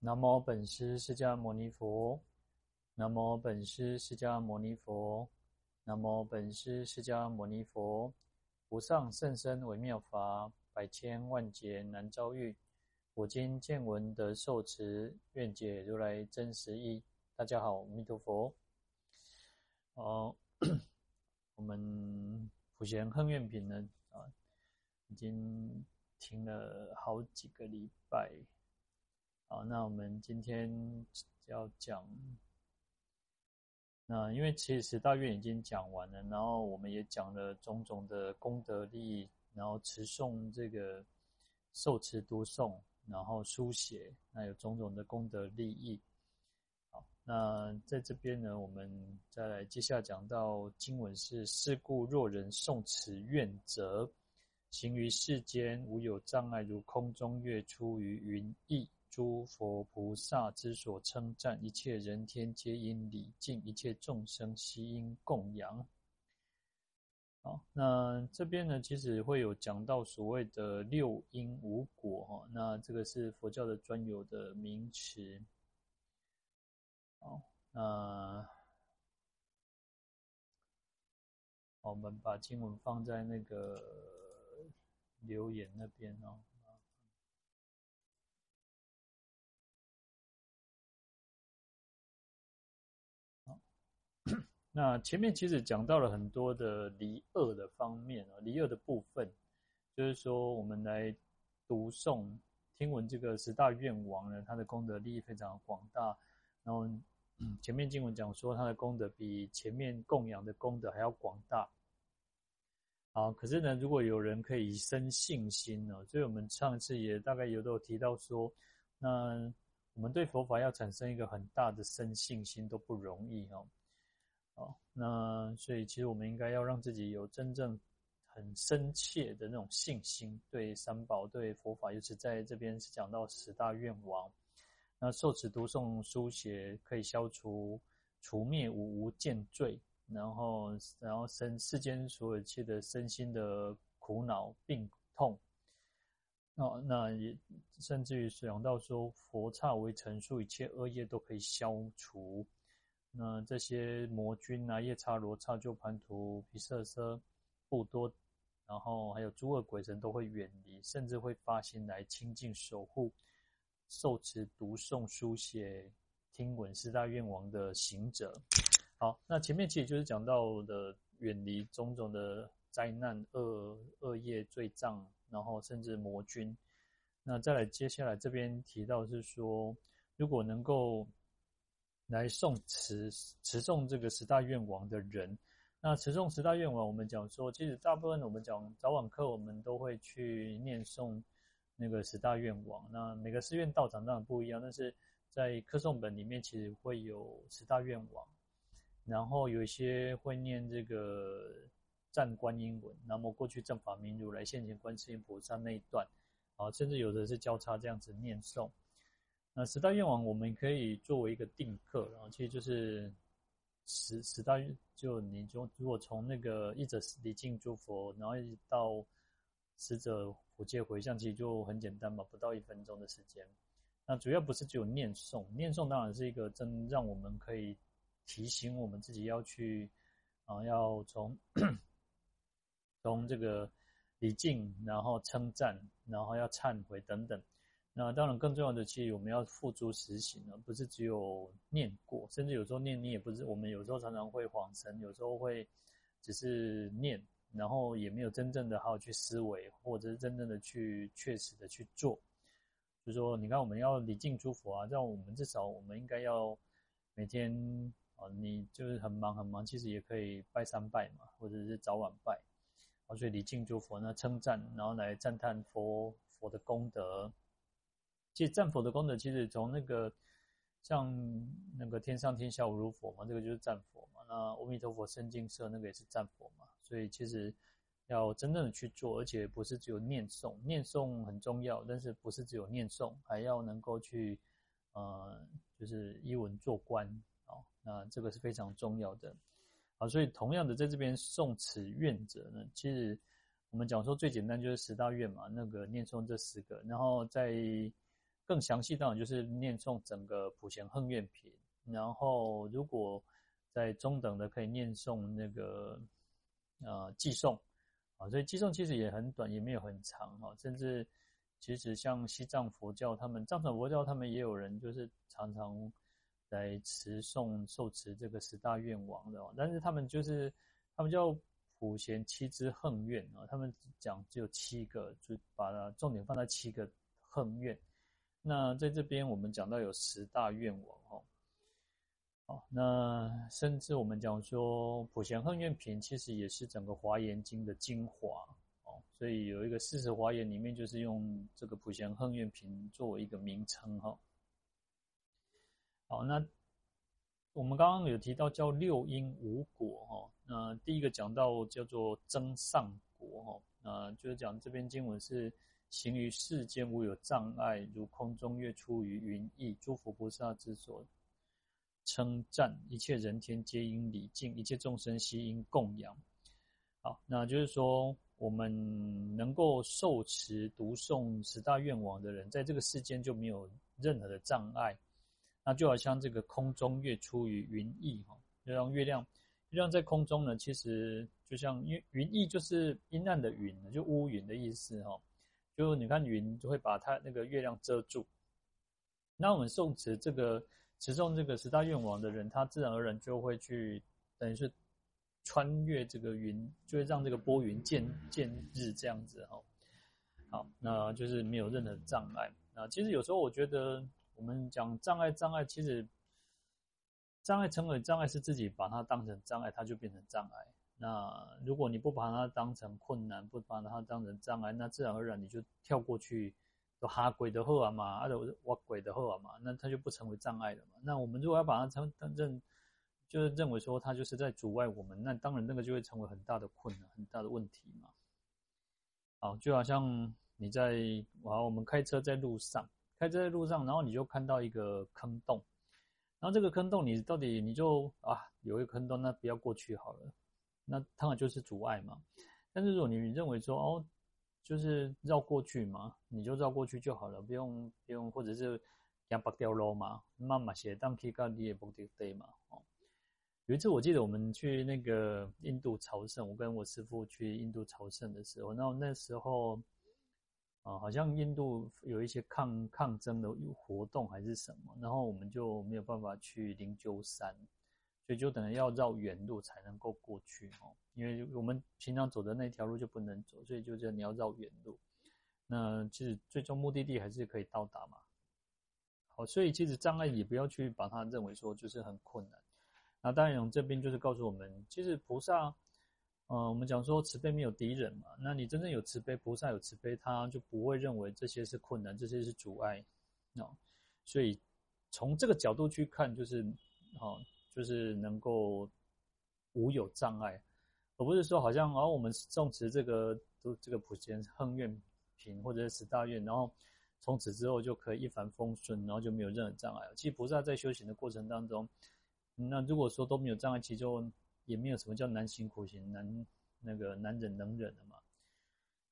南无本师释迦牟尼佛，南无本师释迦牟尼佛，南无本师释迦牟尼佛。无上甚深微妙法，百千万劫难遭遇。我今见闻得受持，愿解如来真实义。大家好，阿弥陀佛。哦，我们普贤行愿品呢啊，已经听了好几个礼拜。好，那我们今天要讲，那因为其实十大愿已经讲完了，然后我们也讲了种种的功德利益，然后持诵这个受持读诵，然后书写，那有种种的功德利益。好，那在这边呢，我们再来接下来讲到经文是：是故若人诵此愿者，行于世间无有障碍，如空中月出于云翳。诸佛菩萨之所称赞，一切人天皆因礼敬，一切众生悉因供养。好，那这边呢，其实会有讲到所谓的六因五果哈，那这个是佛教的专有的名词。好，那我们把经文放在那个留言那边哦。那前面其实讲到了很多的离恶的方面啊，离恶的部分，就是说我们来读诵听闻这个十大愿王呢，他的功德利益非常广大。然后前面经文讲说他的功德比前面供养的功德还要广大。啊，可是呢，如果有人可以生信心呢，所以我们上次也大概有都有提到说，那我们对佛法要产生一个很大的生信心都不容易哦。哦，那所以其实我们应该要让自己有真正很深切的那种信心，对三宝、对佛法，尤其在这边是讲到十大愿王。那受持读诵书写可以消除除灭五无间罪，然后然后生世间所有一切的身心的苦恼病痛。那那也甚至于想到说佛刹为成数，一切恶业都可以消除。那这些魔君啊，夜叉、罗刹、鸠槃荼、毗舍舍、怖多，然后还有诸恶鬼神都会远离，甚至会发心来亲近守护、受持读诵书写、听闻四大愿王的行者。好，那前面其实就是讲到的远离种种的灾难、恶恶业、罪障，然后甚至魔君。那再来，接下来这边提到是说，如果能够。来诵持持诵这个十大愿王的人，那持诵十大愿王，我们讲说，其实大部分我们讲早晚课，我们都会去念诵那个十大愿王。那每个寺院道场当然不一样，但是在课诵本里面其实会有十大愿王，然后有一些会念这个赞观音文，那么过去正法明如来现前观世音菩萨那一段，啊，甚至有的是交叉这样子念诵。那十大愿王，我们可以作为一个定课，然后其实就是十十大愿，就你就如果从那个一者礼敬诸佛，然后一直到十者普皆回向，其实就很简单嘛，不到一分钟的时间。那主要不是只有念诵，念诵当然是一个真让我们可以提醒我们自己要去啊，要从从这个礼敬，然后称赞，然后要忏悔等等。那当然，更重要的，其实我们要付诸实行，而不是只有念过，甚至有时候念你也不是。我们有时候常常会恍神，有时候会只是念，然后也没有真正的好好去思维，或者是真正的去确实的去做。就是说，你看我们要礼敬诸佛啊，这样我们至少我们应该要每天啊，你就是很忙很忙，其实也可以拜三拜嘛，或者是早晚拜。啊，所以礼敬诸佛呢，称赞，然后来赞叹佛佛的功德。其实战佛的功德，其实从那个像那个天上天下无如佛嘛，这个就是战佛嘛。那阿弥陀佛深净舍那个也是战佛嘛。所以其实要真正的去做，而且不是只有念诵，念诵很重要，但是不是只有念诵，还要能够去呃，就是依文做观啊。那这个是非常重要的。好，所以同样的，在这边诵此愿者呢，其实我们讲说最简单就是十大愿嘛，那个念诵这十个，然后在更详细当然就是念诵整个普贤横愿品，然后如果在中等的可以念诵那个呃偈颂啊，所以偈颂其实也很短，也没有很长哈，甚至其实像西藏佛教他们藏传佛教他们也有人就是常常来持诵受持这个十大愿王的，但是他们就是他们叫普贤七支横愿啊，他们讲只有七个，就把它重点放在七个横愿。那在这边我们讲到有十大愿王哦，好，那甚至我们讲说普贤横愿品其实也是整个华严经的精华哦，所以有一个四十华严里面就是用这个普贤横愿品作为一个名称哈。好，那我们刚刚有提到叫六因五果哈，那第一个讲到叫做增上果哈，那就是讲这边经文是。行于世间无有障碍，如空中月出于云翳，诸佛菩萨之所称赞，一切人天皆应礼敬，一切众生悉应供养。好，那就是说，我们能够受持读诵十大愿王的人，在这个世间就没有任何的障碍。那就好像这个空中月出于云翳，哈，就像月亮，月亮在空中呢，其实就像因为云翳就是阴暗的云，就乌云的意思，哈。就你看云就会把它那个月亮遮住，那我们诵持这个持诵这个十大愿王的人，他自然而然就会去等于是穿越这个云，就会让这个拨云见见日这样子哈。好，那就是没有任何障碍。那其实有时候我觉得我们讲障碍，障碍其实障碍成为障碍是自己把它当成障碍，它就变成障碍。那如果你不把它当成困难，不把它当成障碍，那自然而然你就跳过去，都哈鬼的后啊嘛，啊的挖鬼的后啊嘛，那它就不成为障碍了嘛。那我们如果要把它成当认，就是认为说它就是在阻碍我们，那当然那个就会成为很大的困难，很大的问题嘛。好，就好像你在啊，我们开车在路上，开车在路上，然后你就看到一个坑洞，然后这个坑洞你到底你就啊有一个坑洞，那不要过去好了。那当然就是阻碍嘛，但是如果你认为说哦，就是绕过去嘛，你就绕过去就好了，不用不用，或者是要拔掉路嘛，慢慢写当皮卡你也不得对嘛。哦，有一次我记得我们去那个印度朝圣，我跟我师父去印度朝圣的时候，那那时候啊、好像印度有一些抗抗争的活动还是什么，然后我们就没有办法去灵鹫山。所以就等于要绕远路才能够过去哦，因为我们平常走的那条路就不能走，所以就是你要绕远路。那其实最终目的地还是可以到达嘛。好，所以其实障碍也不要去把它认为说就是很困难。那当然，这边就是告诉我们，其实菩萨，呃，我们讲说慈悲没有敌人嘛。那你真正有慈悲，菩萨有慈悲，他就不会认为这些是困难，这些是阻碍。哦，所以从这个角度去看，就是哦。就是能够无有障碍，而不是说好像哦，我们诵持这个都这个普贤横愿品或者是十大愿，然后从此之后就可以一帆风顺，然后就没有任何障碍。其实菩萨在修行的过程当中，那如果说都没有障碍，其实就也没有什么叫难行苦行、难那个难忍能忍的嘛。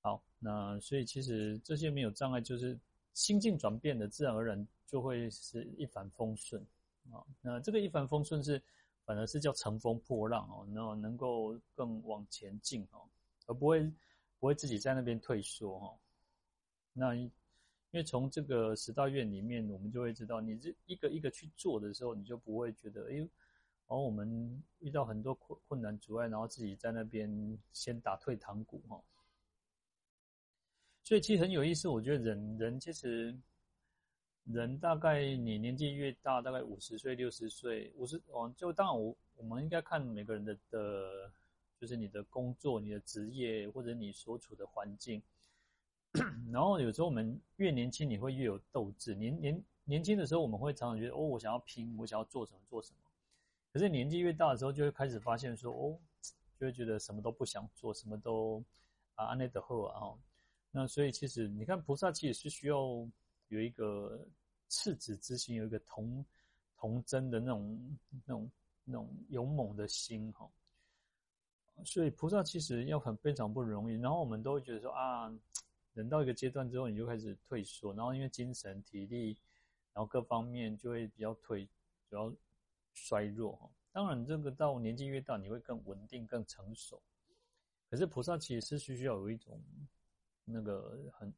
好，那所以其实这些没有障碍，就是心境转变的，自然而然就会是一帆风顺。啊，那这个一帆风顺是，反而是叫乘风破浪哦，然后能够更往前进哦，而不会不会自己在那边退缩哦。那因为从这个十大愿里面，我们就会知道，你这一个一个去做的时候，你就不会觉得，哎，哦，我们遇到很多困困难阻碍，然后自己在那边先打退堂鼓哈。所以其实很有意思，我觉得人人其实。人大概你年纪越大，大概五十岁、六十岁、五十哦，就当然我我们应该看每个人的的，就是你的工作、你的职业或者你所处的环境。然后有时候我们越年轻，你会越有斗志。年年年轻的时候，我们会常常觉得哦，我想要拼，我想要做什么做什么。可是年纪越大的时候，就会开始发现说哦，就会觉得什么都不想做，什么都啊安内德后啊。那所以其实你看，菩萨其实是需要。有一个赤子之心，有一个童童真的那种、那种、那种勇猛的心哈。所以菩萨其实要很非常不容易。然后我们都会觉得说啊，人到一个阶段之后，你就开始退缩，然后因为精神、体力，然后各方面就会比较退，比较衰弱。当然，这个到年纪越大，你会更稳定、更成熟。可是菩萨其实是需要有一种那个很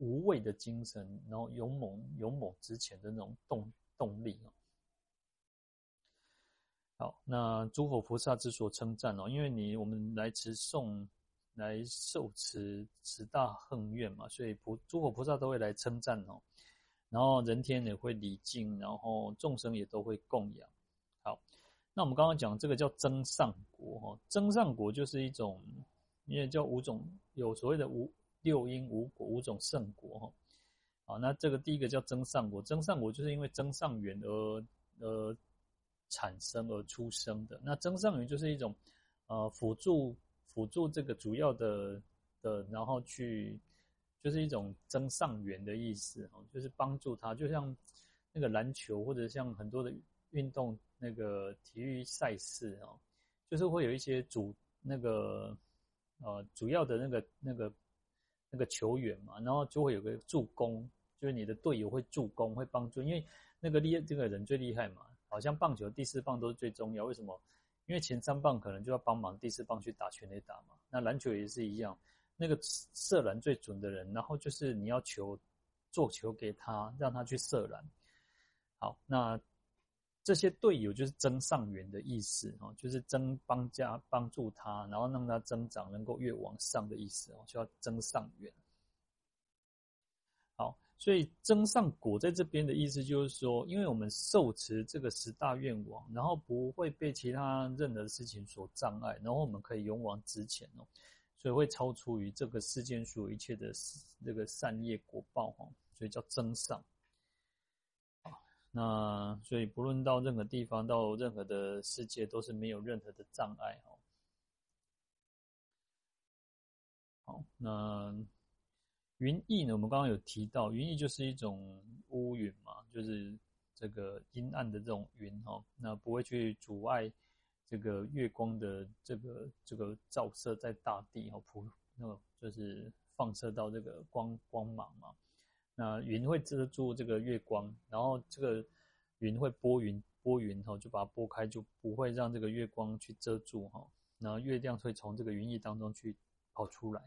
无畏的精神，然后勇猛、勇猛直前的那种动动力。好，那诸佛菩萨之所称赞哦，因为你我们来持诵。来受持十大恨愿嘛，所以菩诸佛菩萨都会来称赞哦，然后人天也会礼敬，然后众生也都会供养。好，那我们刚刚讲这个叫增上果哈，增上果就是一种，因为叫五种，有所谓的五六因五果五种圣果哈。好，那这个第一个叫增上果，增上果就是因为增上缘而而产生而出生的。那增上缘就是一种呃辅助。辅助这个主要的的，然后去就是一种增上缘的意思哦，就是帮助他，就像那个篮球或者像很多的运动那个体育赛事哦，就是会有一些主那个呃主要的那个那个那个球员嘛，然后就会有个助攻，就是你的队友会助攻会帮助，因为那个厉这个人最厉害嘛，好像棒球第四棒都是最重要，为什么？因为前三棒可能就要帮忙第四棒去打全垒打嘛，那篮球也是一样，那个射篮最准的人，然后就是你要球做球给他，让他去射篮。好，那这些队友就是增上缘的意思哦，就是增帮加帮助他，然后让他增长，能够越往上的意思哦，就要增上缘。好。所以增上果在这边的意思就是说，因为我们受持这个十大愿王，然后不会被其他任何事情所障碍，然后我们可以勇往直前哦，所以会超出于这个世间所有一切的这个善业果报哈，所以叫增上。那所以不论到任何地方，到任何的世界，都是没有任何的障碍哦。好，那。云翳呢？我们刚刚有提到，云翳就是一种乌云嘛，就是这个阴暗的这种云哈，那不会去阻碍这个月光的这个这个照射在大地哈，普那个就是放射到这个光光芒嘛。那云会遮住这个月光，然后这个云会拨云拨云哈，就把它拨开，就不会让这个月光去遮住哈。然后月亮会从这个云翳当中去跑出来。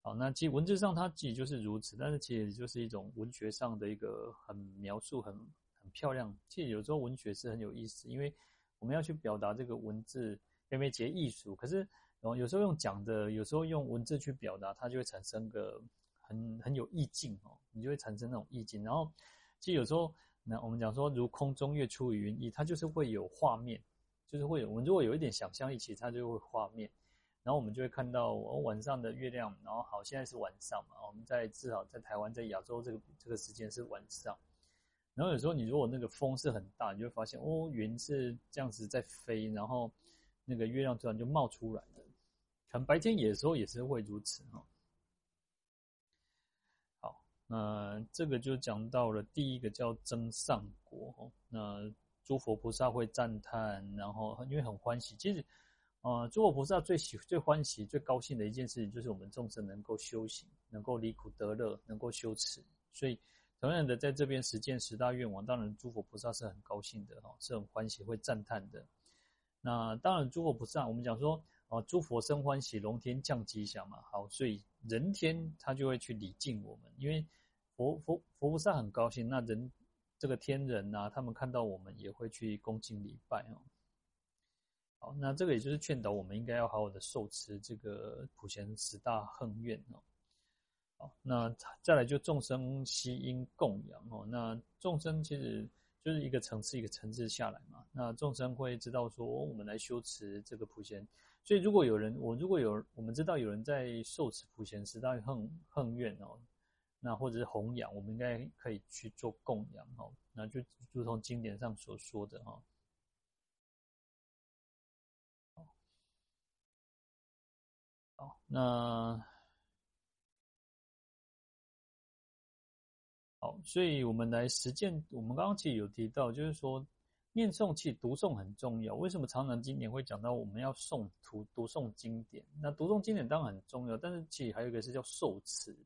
好，那其实文字上它其实就是如此，但是其实就是一种文学上的一个很描述很很漂亮。其实有时候文学是很有意思，因为我们要去表达这个文字，因为结艺术。可是，有时候用讲的，有时候用文字去表达，它就会产生个很很有意境哦，你就会产生那种意境。然后，其实有时候，那我们讲说如空中月出于云翳，它就是会有画面，就是会有我们如果有一点想象力，其实它就会画面。然后我们就会看到哦，晚上的月亮，然后好，现在是晚上嘛，我们在至少在台湾，在亚洲这个这个时间是晚上。然后有时候你如果那个风是很大，你就会发现哦，云是这样子在飞，然后那个月亮突然就冒出来了。可能白天有时候也是会如此哈。那这个就讲到了第一个叫增上果哈。那诸佛菩萨会赞叹，然后因为很欢喜，其实。啊，诸佛菩萨最喜、最欢喜、最高兴的一件事情，就是我们众生能够修行，能够离苦得乐，能够修持。所以，同样的，在这边实践十大愿王，当然诸佛菩萨是很高兴的哈，是很欢喜、会赞叹的。那当然，诸佛菩萨，我们讲说，啊，诸佛生欢喜，龙天降吉祥嘛。好，所以人天他就会去礼敬我们，因为佛佛佛菩萨很高兴，那人这个天人呐、啊，他们看到我们也会去恭敬礼拜哦。好，那这个也就是劝导我们应该要好好的受持这个普贤十大横愿哦。好，那再来就众生悉因供养哦。那众生其实就是一个层次一个层次下来嘛。那众生会知道说，我们来修持这个普贤。所以如果有人，我如果有我们知道有人在受持普贤十大横横愿哦，那或者是弘扬，我们应该可以去做供养哦。那就如同经典上所说的哈。好，那好，所以我们来实践。我们刚刚其实有提到，就是说，念诵其实读诵很重要。为什么常常经典会讲到我们要诵读读诵经典？那读诵经典当然很重要，但是其实还有一个是叫受持，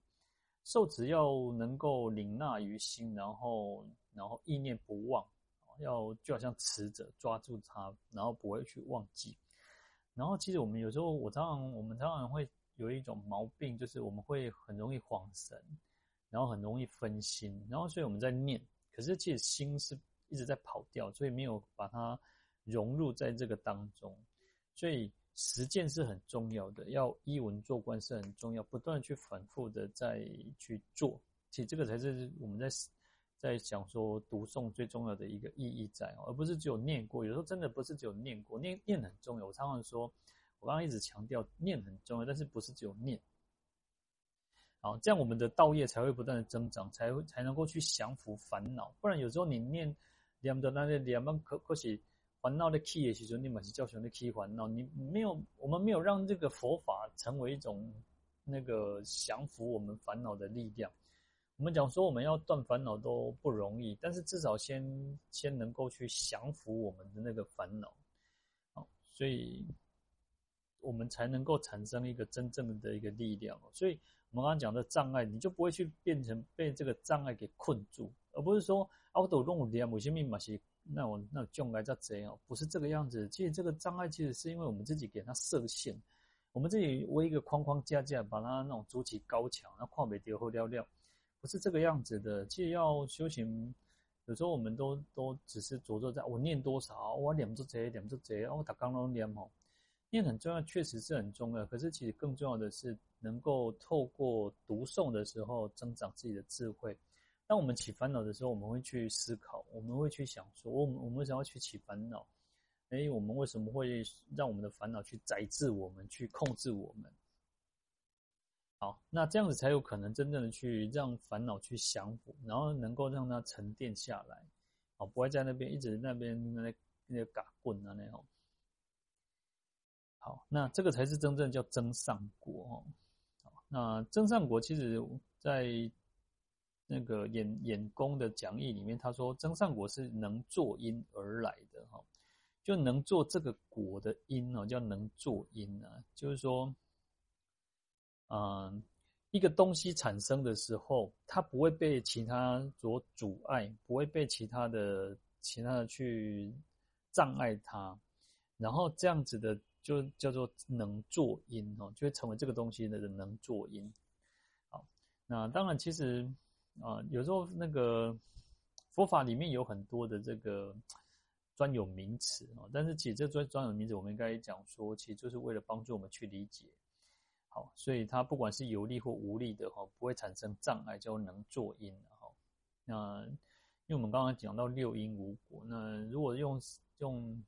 受持要能够领纳于心，然后然后意念不忘，要就好像持着抓住它，然后不会去忘记。然后其实我们有时候我常常我们常常会有一种毛病，就是我们会很容易恍神，然后很容易分心，然后所以我们在念。可是其实心是一直在跑掉，所以没有把它融入在这个当中。所以实践是很重要的，要一文做官是很重要，不断去反复的再去做。其实这个才是我们在在讲说读诵最重要的一个意义在，而不是只有念过。有时候真的不是只有念过，念念很重要。我常常说，我刚刚一直强调念很重要，但是不是只有念。好，这样我们的道业才会不断的增长，才会才能够去降服烦恼。不然有时候你念念的那些念嘛，可可是烦恼的起的时候，你嘛是叫什么起烦恼？你没有，我们没有让这个佛法成为一种那个降服我们烦恼的力量。我们讲说我们要断烦恼都不容易，但是至少先先能够去降服我们的那个烦恼。好，所以我们才能够产生一个真正的一个力量。所以。我们刚刚讲的障碍，你就不会去变成被这个障碍给困住，而不是说啊，我都弄点某些密码是那我那障碍叫怎样？不是这个样子。其实这个障碍其实是因为我们自己给它设限，我们自己围一个框框架架，把它那种筑起高墙，那跨美叠后料料，不是这个样子的。其实要修行，有时候我们都都只是着重在我念多少，我念这这念这这，我打刚刚念哦。念很重要，确实是很重要。可是其实更重要的是，能够透过读诵的时候增长自己的智慧。当我们起烦恼的时候，我们会去思考，我们会去想说，我们我们为什么要去起烦恼？哎，我们为什么会让我们的烦恼去宰制我们，去控制我们？好，那这样子才有可能真正的去让烦恼去降服，然后能够让它沉淀下来。好，不会在那边一直那边那那个嘎棍啊那种。好，那这个才是真正叫增上国哦。那增上国其实在那个演演功的讲义里面，他说增上果是能作因而来的哈，就能做这个果的因哦，叫能作因啊，就是说，嗯，一个东西产生的时候，它不会被其他所阻碍，不会被其他的其他的去障碍它，然后这样子的。就叫做能作因哦，就会成为这个东西的能作因。好，那当然，其实啊、有时候那个佛法里面有很多的这个专有名词啊，但是其实这专专有名词，我们应该讲说，其实就是为了帮助我们去理解。好，所以它不管是有力或无力的哈，不会产生障碍，叫能作因。好，那因为我们刚刚讲到六因无果，那如果用用。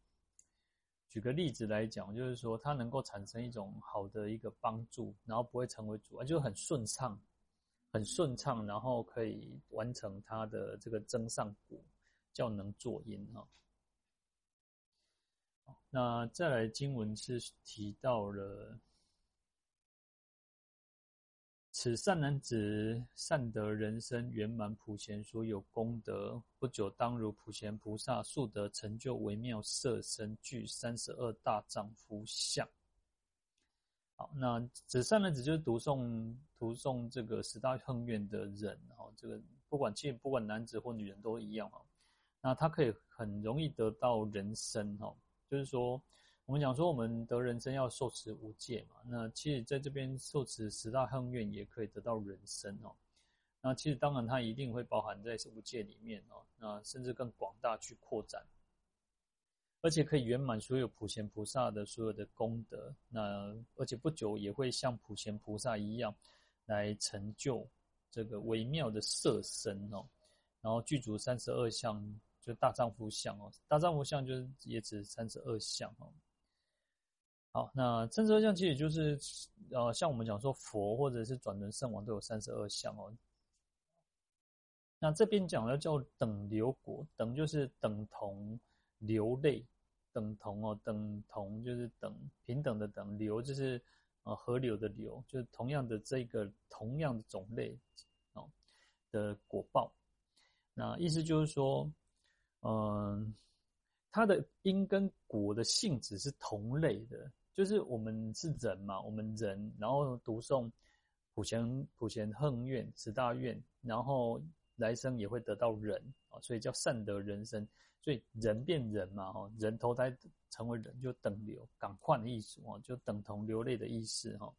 举个例子来讲，就是说它能够产生一种好的一个帮助，然后不会成为阻碍，就很顺畅，很顺畅，然后可以完成他的这个增上果，叫能作因哈。那再来经文是提到了。此善男子善得人身圆满普贤所有功德，不久当如普贤菩萨速得成就微妙色身，具三十二大丈夫相。好，那此善男子就是读诵读诵这个十大行愿的人哦，这个不管其实不管男子或女人都一样哦，那他可以很容易得到人生哦，就是说。我们讲说，我们得人生要受持五戒嘛。那其实在这边受持十大行愿也可以得到人生哦。那其实当然它一定会包含在五戒里面哦。那甚至更广大去扩展，而且可以圆满所有普贤菩萨的所有的功德。那而且不久也会像普贤菩萨一样来成就这个微妙的色身哦。然后具足三十二相，就大丈夫相哦。大丈夫相就是也指三十二相哦。好，那三十二相其实就是，呃，像我们讲说佛或者是转轮圣王都有三十二相哦。那这边讲的叫等流果，等就是等同流类，等同哦，等同就是等平等的等，流就是呃河流的流，就是同样的这个同样的种类哦的果报。那意思就是说，嗯、呃。它的因跟果的性质是同类的，就是我们是人嘛，我们人，然后读诵普贤普贤横愿十大愿，然后来生也会得到人啊，所以叫善得人身，所以人变人嘛，哈，人投胎成为人就等流，赶快的意思哦，就等同流泪的意思哈，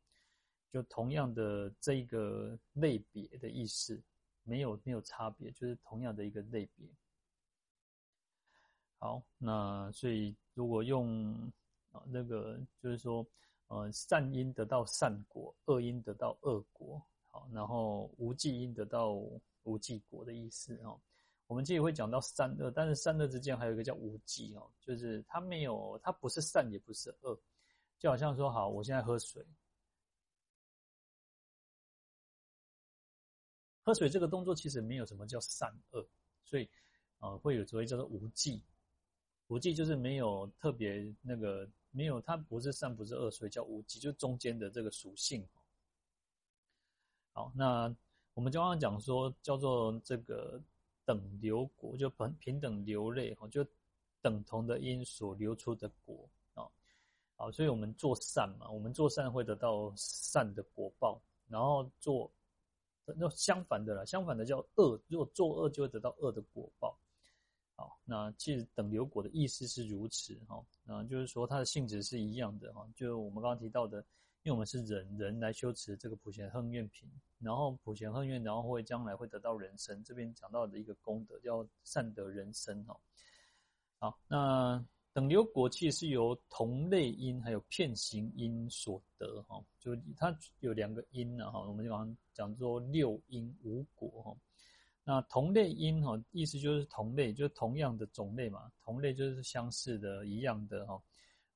就同样的这一个类别的意思，没有没有差别，就是同样的一个类别。好，那所以如果用啊那个就是说，呃，善因得到善果，恶因得到恶果，好，然后无记因得到无记果的意思哦。我们这里会讲到善恶，但是善恶之间还有一个叫无记哦，就是它没有，它不是善也不是恶，就好像说，好，我现在喝水，喝水这个动作其实没有什么叫善恶，所以呃会有所谓叫做无记。无记就是没有特别那个没有，它不是善不是恶，所以叫无记，就中间的这个属性。好，那我们刚刚讲说叫做这个等流果，就平平等流泪哈，就等同的因所流出的果啊。好，所以我们做善嘛，我们做善会得到善的果报，然后做那相反的啦，相反的叫恶，如果做恶就会得到恶的果报。好，那其实等流果的意思是如此哈，那就是说它的性质是一样的哈，就我们刚刚提到的，因为我们是人，人来修持这个普贤横愿品，然后普贤横愿，然后会将来会得到人生，这边讲到的一个功德叫善得人生哈。好，那等流果其实是由同类因还有片行因所得哈，就它有两个因呢哈，我们刚刚讲做六因无果哈。那同类因哈，意思就是同类，就是同样的种类嘛。同类就是相似的、一样的哈。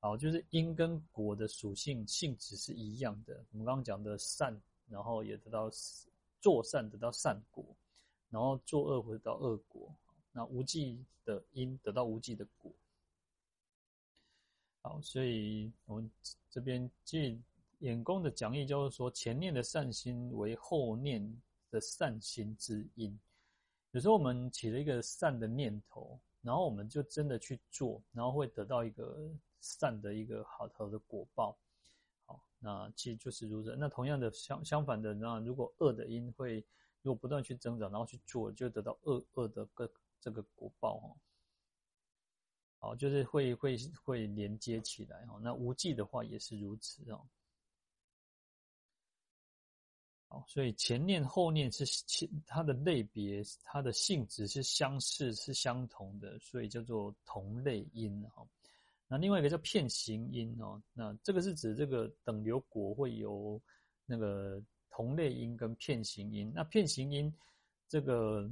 好，就是因跟果的属性性质是一样的。我们刚刚讲的善，然后也得到做善得到善果，然后作恶会得到恶果。那无记的因得到无记的果。好，所以我们这边借演功的讲义就是说，前念的善心为后念的善心之因。有时候我们起了一个善的念头，然后我们就真的去做，然后会得到一个善的一个好头的果报。好，那其实就是如此。那同样的相相反的，那如果恶的因会如果不断去增长，然后去做，就得到恶恶的个这个果报哈。好，就是会会会连接起来哈。那无记的话也是如此哦。好，所以前念后念是它的类别，它的性质是相似，是相同的，所以叫做同类因哈。那另外一个叫片形音哦，那这个是指这个等流果会有那个同类音跟片形音。那片形音这个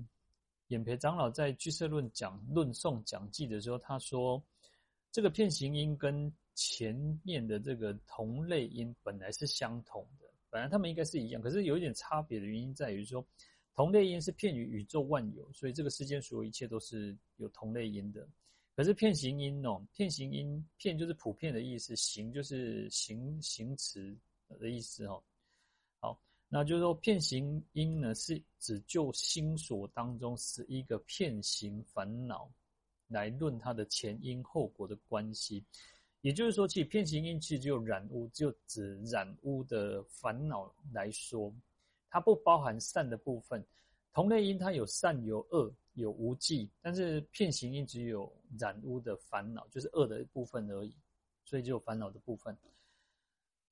演培长老在俱舍论讲论诵讲记的时候，他说这个片形音跟前面的这个同类音本来是相同的。本来他们应该是一样，可是有一点差别的原因在于说，同类音是遍于宇宙万有，所以这个世间所有一切都是有同类音的。可是片形因哦，片形因片就是普遍的意思，形就是形形词的意思哦。好，那就是说片形因呢，是指就心所当中十一个片形烦恼来论它的前因后果的关系。也就是说，其实遍行因其实只有染污，就指染污的烦恼来说，它不包含善的部分。同类因它有善有恶有无记，但是片行因只有染污的烦恼，就是恶的部分而已，所以只有烦恼的部分。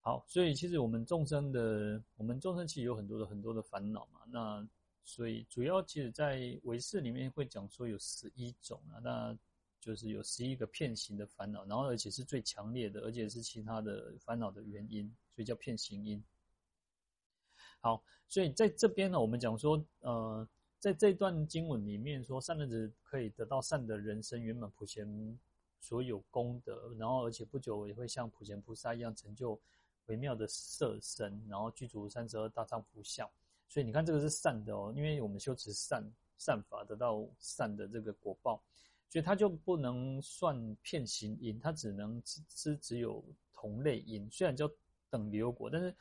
好，所以其实我们众生的，我们众生其实有很多的很多的烦恼嘛。那所以主要其实在唯识里面会讲说有十一种啊，那。就是有十一个片行的烦恼，然后而且是最强烈的，而且是其他的烦恼的原因，所以叫片行因。好，所以在这边呢，我们讲说，呃，在这段经文里面说，善男子可以得到善的人生圆满普贤所有功德，然后而且不久也会像普贤菩萨一样成就微妙的色身，然后具足三十二大丈夫相。所以你看这个是善的哦，因为我们修持善善法，得到善的这个果报。所以它就不能算片行因，它只能只只只有同类因。虽然叫等流果，但是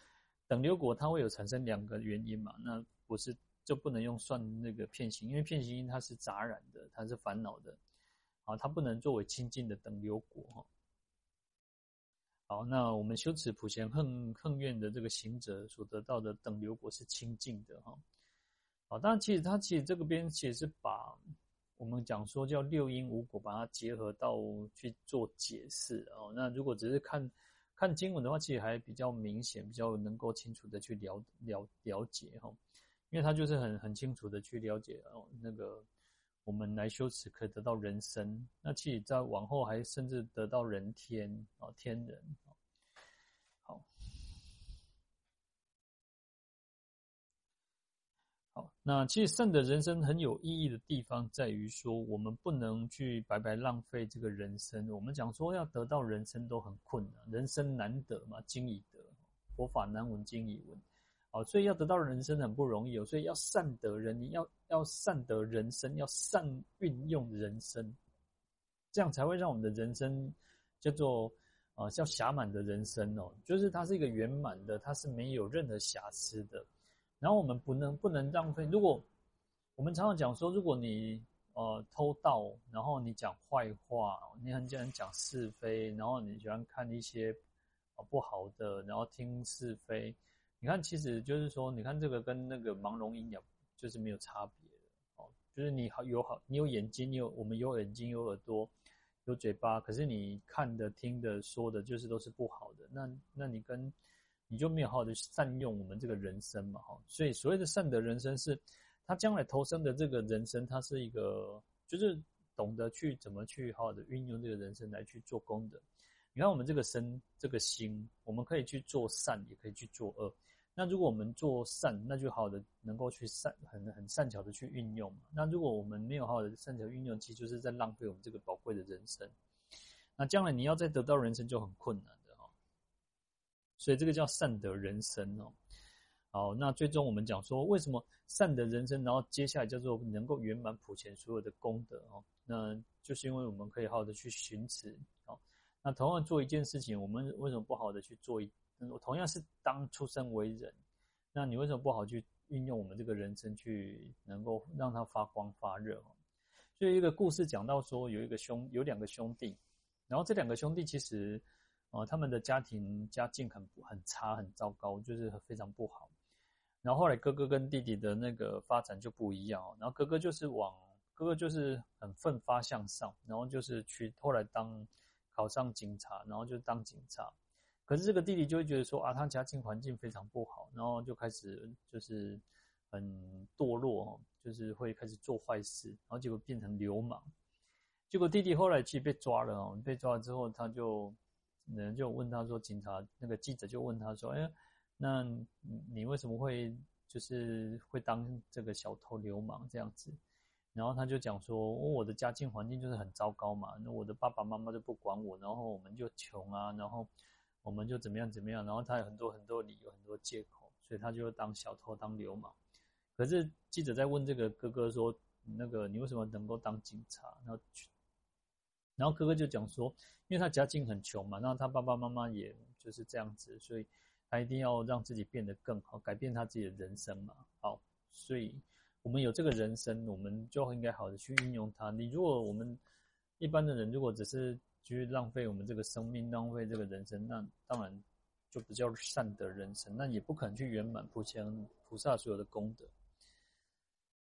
等流果它会有产生两个原因嘛，那不是就不能用算那个片形，因为片形它是杂染的，它是烦恼的。啊，它不能作为清净的等流果哈。好，那我们修持普贤行行愿的这个行者所得到的等流果是清净的哈。好，当然其实它其实这个边其实是把我们讲说叫六因五果，把它结合到去做解释哦。那如果只是看看经文的话，其实还比较明显，比较能够清楚的去了了了解哈。因为他就是很很清楚的去了解哦，那个我们来修持可以得到人生，那其实在往后还甚至得到人天啊天人。好，好，那其实善的人生很有意义的地方在于说，我们不能去白白浪费这个人生。我们讲说要得到人生都很困难，人生难得嘛，经已得，佛法难闻经已闻。哦，所以要得到人生很不容易哦，所以要善得人，你要要善得人生，要善运用人生，这样才会让我们的人生叫做啊、呃、叫侠满的人生哦，就是它是一个圆满的，它是没有任何瑕疵的。然后我们不能不能浪费。如果我们常常讲说，如果你呃偷盗，然后你讲坏话，你很喜欢讲是非，然后你喜欢看一些啊不好的，然后听是非。你看，其实就是说，你看这个跟那个盲聋喑哑就是没有差别的哦。就是你好有好，你有眼睛，你有我们有眼睛，有耳朵，有嘴巴，可是你看的、听的、说的，就是都是不好的。那那你跟你就没有好好的善用我们这个人生嘛？哈，所以所谓的善的人生是，他将来投生的这个人生，他是一个就是懂得去怎么去好好的运用这个人生来去做功德。你看我们这个身这个心，我们可以去做善，也可以去做恶。那如果我们做善，那就好的能够去善很很善巧的去运用嘛。那如果我们没有好的善巧运用，其实就是在浪费我们这个宝贵的人生。那将来你要再得到人生就很困难的哦。所以这个叫善得人生哦。好，那最终我们讲说，为什么善得人生，然后接下来叫做能够圆满普前所有的功德哦。那就是因为我们可以好好的去寻持哦。那同样做一件事情，我们为什么不好的去做一？我同样是当出生为人，那你为什么不好去运用我们这个人生去能够让它发光发热？所以一个故事讲到说，有一个兄有两个兄弟，然后这两个兄弟其实呃他们的家庭家境很很差很糟糕，就是非常不好。然后后来哥哥跟弟弟的那个发展就不一样，然后哥哥就是往哥哥就是很奋发向上，然后就是去后来当考上警察，然后就当警察。可是这个弟弟就会觉得说啊，他家境环境非常不好，然后就开始就是很堕落，就是会开始做坏事，然后结果变成流氓。结果弟弟后来去被抓了哦，被抓了之后，他就人就问他说，警察那个记者就问他说，哎，那你为什么会就是会当这个小偷流氓这样子？然后他就讲说，我的家境环境就是很糟糕嘛，那我的爸爸妈妈就不管我，然后我们就穷啊，然后。我们就怎么样怎么样，然后他有很多很多理由，很多借口，所以他就当小偷当流氓。可是记者在问这个哥哥说：“那个你为什么能够当警察？”然后，然后哥哥就讲说：“因为他家境很穷嘛，然后他爸爸妈妈也就是这样子，所以他一定要让自己变得更好，改变他自己的人生嘛。好，所以我们有这个人生，我们就应该好的去运用它。你如果我们一般的人，如果只是……去浪费我们这个生命，浪费这个人生，那当然就不叫善得人生，那也不可能去圆满普贤菩萨所有的功德。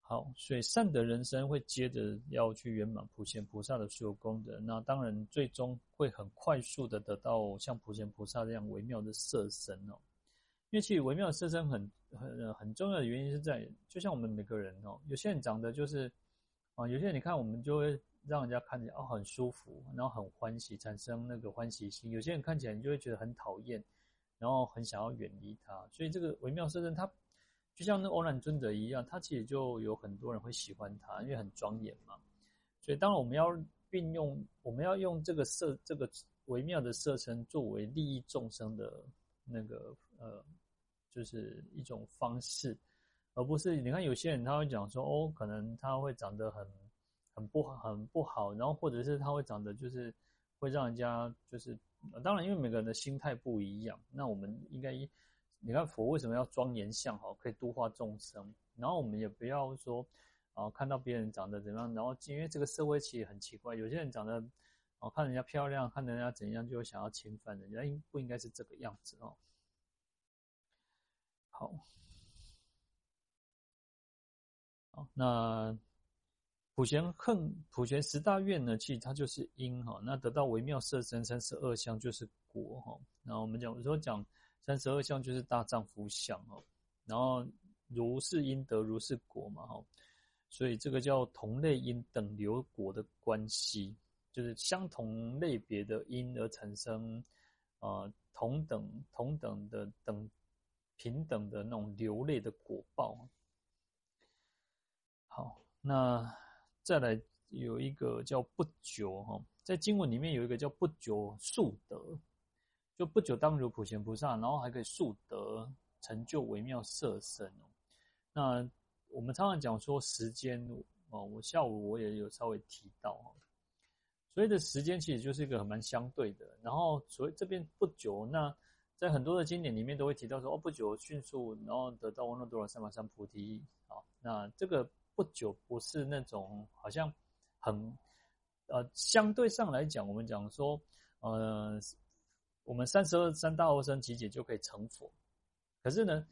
好，所以善得人生会接着要去圆满普贤菩萨的所有功德，那当然最终会很快速的得到像普贤菩萨这样微妙的色身哦。因为其微妙的色身很很很重要的原因是在，就像我们每个人哦，有些人长得就是啊，有些人你看我们就会。让人家看起来哦很舒服，然后很欢喜，产生那个欢喜心。有些人看起来你就会觉得很讨厌，然后很想要远离他。所以这个微妙色身，它就像那欧兰尊者一样，他其实就有很多人会喜欢他，因为很庄严嘛。所以当然我们要运用，我们要用这个色，这个微妙的色身作为利益众生的那个呃，就是一种方式，而不是你看有些人他会讲说哦，可能他会长得很。很不，很不好，然后或者是他会长得就是会让人家就是，当然因为每个人的心态不一样，那我们应该，你看佛为什么要庄严相好，可以度化众生，然后我们也不要说啊，看到别人长得怎样，然后因为这个社会其实很奇怪，有些人长得哦，看人家漂亮，看人家怎样，就会想要侵犯人家，应不应该是这个样子哦？好，好，那普贤恨普贤十大愿呢，其实它就是因哈，那得到微妙色身三十二相就是果哈。那我们讲，有时候讲三十二相就是大丈夫相哦，然后如是因得如是果嘛哈。所以这个叫同类因等流果的关系，就是相同类别的因而产生，呃，同等同等的等平等的那种流类的果报。好，那再来有一个叫不久哈，在经文里面有一个叫不久速得，就不久当如普贤菩萨，然后还可以速得成就微妙色身哦。那我们常常讲说时间哦，我下午我也有稍微提到哈，所谓的时间其实就是一个很蛮相对的。然后所谓这边不久，那在很多的经典里面都会提到说哦，不久迅速，然后得到阿耨多罗三藐三菩提啊。那这个不久不是那种好像很呃，相对上来讲，我们讲说呃，我们三十二三大阿僧只劫就可以成佛，可是呢。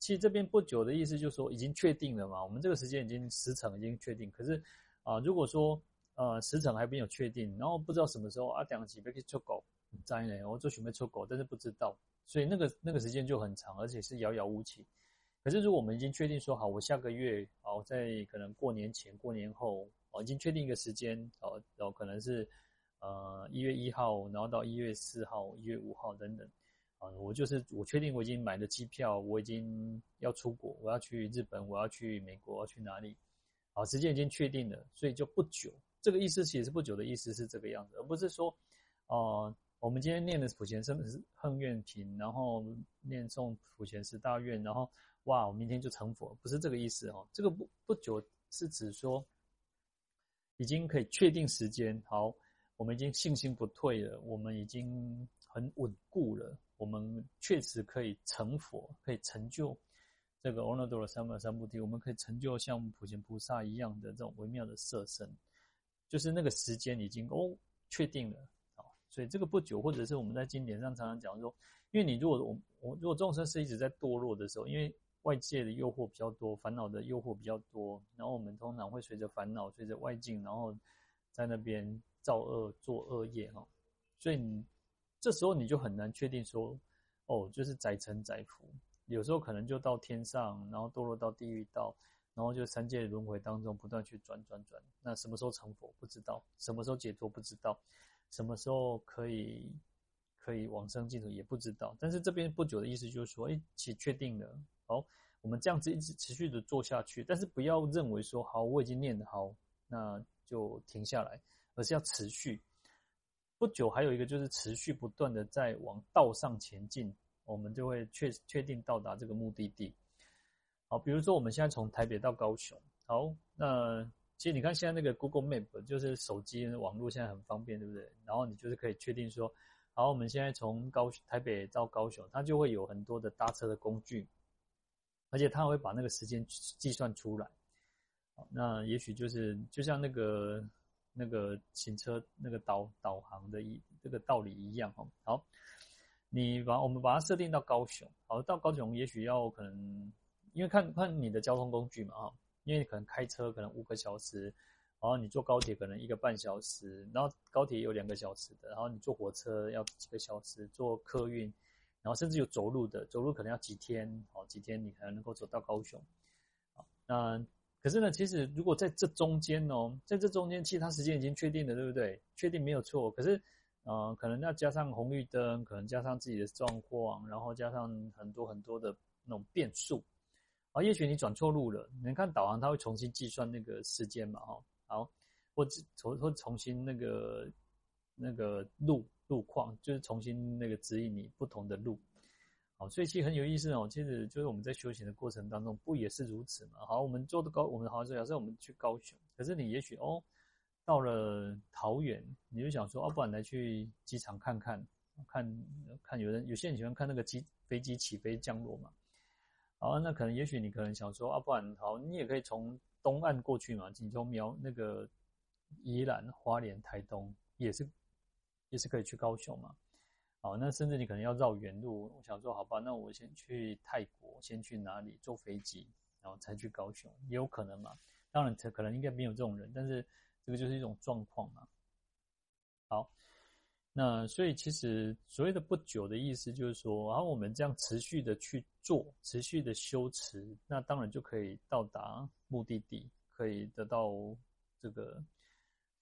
其实这边不久的意思就是说已经确定了嘛，我们这个时间已经时辰已经确定。可是啊、如果说呃时辰还没有确定，然后不知道什么时候啊，两几要去出国，在呢，我就准备出国，但是不知道，所以那个那个时间就很长，而且是遥遥无期。可是如果我们已经确定说好，我下个月哦在可能过年前、过年后哦，已经确定一个时间哦，哦可能是呃一月一号，然后到一月四号、一月五号等等。啊，我就是我确定我已经买了机票，我已经要出国，我要去日本，我要去美国，我要去哪里？好，时间已经确定了，所以就不久。这个意思其实不久的意思是这个样子，而不是说，哦、我们今天念的普贤生恨愿品，然后念诵普贤十大愿，然后哇，我明天就成佛，不是这个意思哦。这个不不久是指说，已经可以确定时间，好，我们已经信心不退了，我们已经很稳固了。我们确实可以成佛，可以成就这个阿耨多罗三藐三菩提。我们可以成就像普贤菩萨一样的这种微妙的色身，就是那个时间已经哦确定了啊。所以这个不久，或者是我们在经典上常常讲说，因为你如果我我如果众生是一直在堕落的时候，因为外界的诱惑比较多，烦恼的诱惑比较多，然后我们通常会随着烦恼，随着外境，然后在那边造恶做恶业哈。所以你。这时候你就很难确定说，哦，就是载沉载浮，有时候可能就到天上，然后堕落到地狱道，然后就三界轮回当中不断去转转转。那什么时候成佛不知道，什么时候解脱不知道，什么时候可以可以往生净土也不知道。但是这边不久的意思就是说，哎，其确定了，好，我们这样子一直持续的做下去，但是不要认为说，好，我已经念得好，那就停下来，而是要持续。不久，还有一个就是持续不断的在往道上前进，我们就会确确定到达这个目的地。好，比如说我们现在从台北到高雄，好，那其实你看现在那个 Google Map 就是手机网络现在很方便，对不对？然后你就是可以确定说，好，我们现在从高台北到高雄，它就会有很多的搭车的工具，而且它会把那个时间计算出来。那也许就是就像那个。那个行车那个导导航的一这个道理一样哈，好，你把我们把它设定到高雄，好，到高雄也许要可能，因为看看你的交通工具嘛哈，因为你可能开车可能五个小时，然后你坐高铁可能一个半小时，然后高铁有两个小时的，然后你坐火车要几个小时，坐客运，然后甚至有走路的，走路可能要几天，好几天你才能够走到高雄，啊，那。可是呢，其实如果在这中间哦，在这中间，其他时间已经确定了，对不对？确定没有错。可是，呃，可能要加上红绿灯，可能加上自己的状况，然后加上很多很多的那种变数。啊，也许你转错路了，你看导航它会重新计算那个时间嘛，哈。好，或重或重新那个那个路路况，就是重新那个指引你不同的路。好，所以其实很有意思哦。其实就是我们在修行的过程当中，不也是如此嘛？好，我们坐的高，我们好像说，假设我们去高雄，可是你也许哦，到了桃园，你就想说，哦，不然来去机场看看，看看有人有些人喜欢看那个机飞机起飞降落嘛。好，那可能也许你可能想说，啊，不然好，你也可以从东岸过去嘛，你从苗那个宜兰、花莲、台东也是也是可以去高雄嘛。好，那甚至你可能要绕远路，我想说好吧，那我先去泰国，先去哪里坐飞机，然后才去高雄，也有可能嘛。当然，可能应该没有这种人，但是这个就是一种状况嘛。好，那所以其实所谓的不久的意思就是说，然后我们这样持续的去做，持续的修持，那当然就可以到达目的地，可以得到这个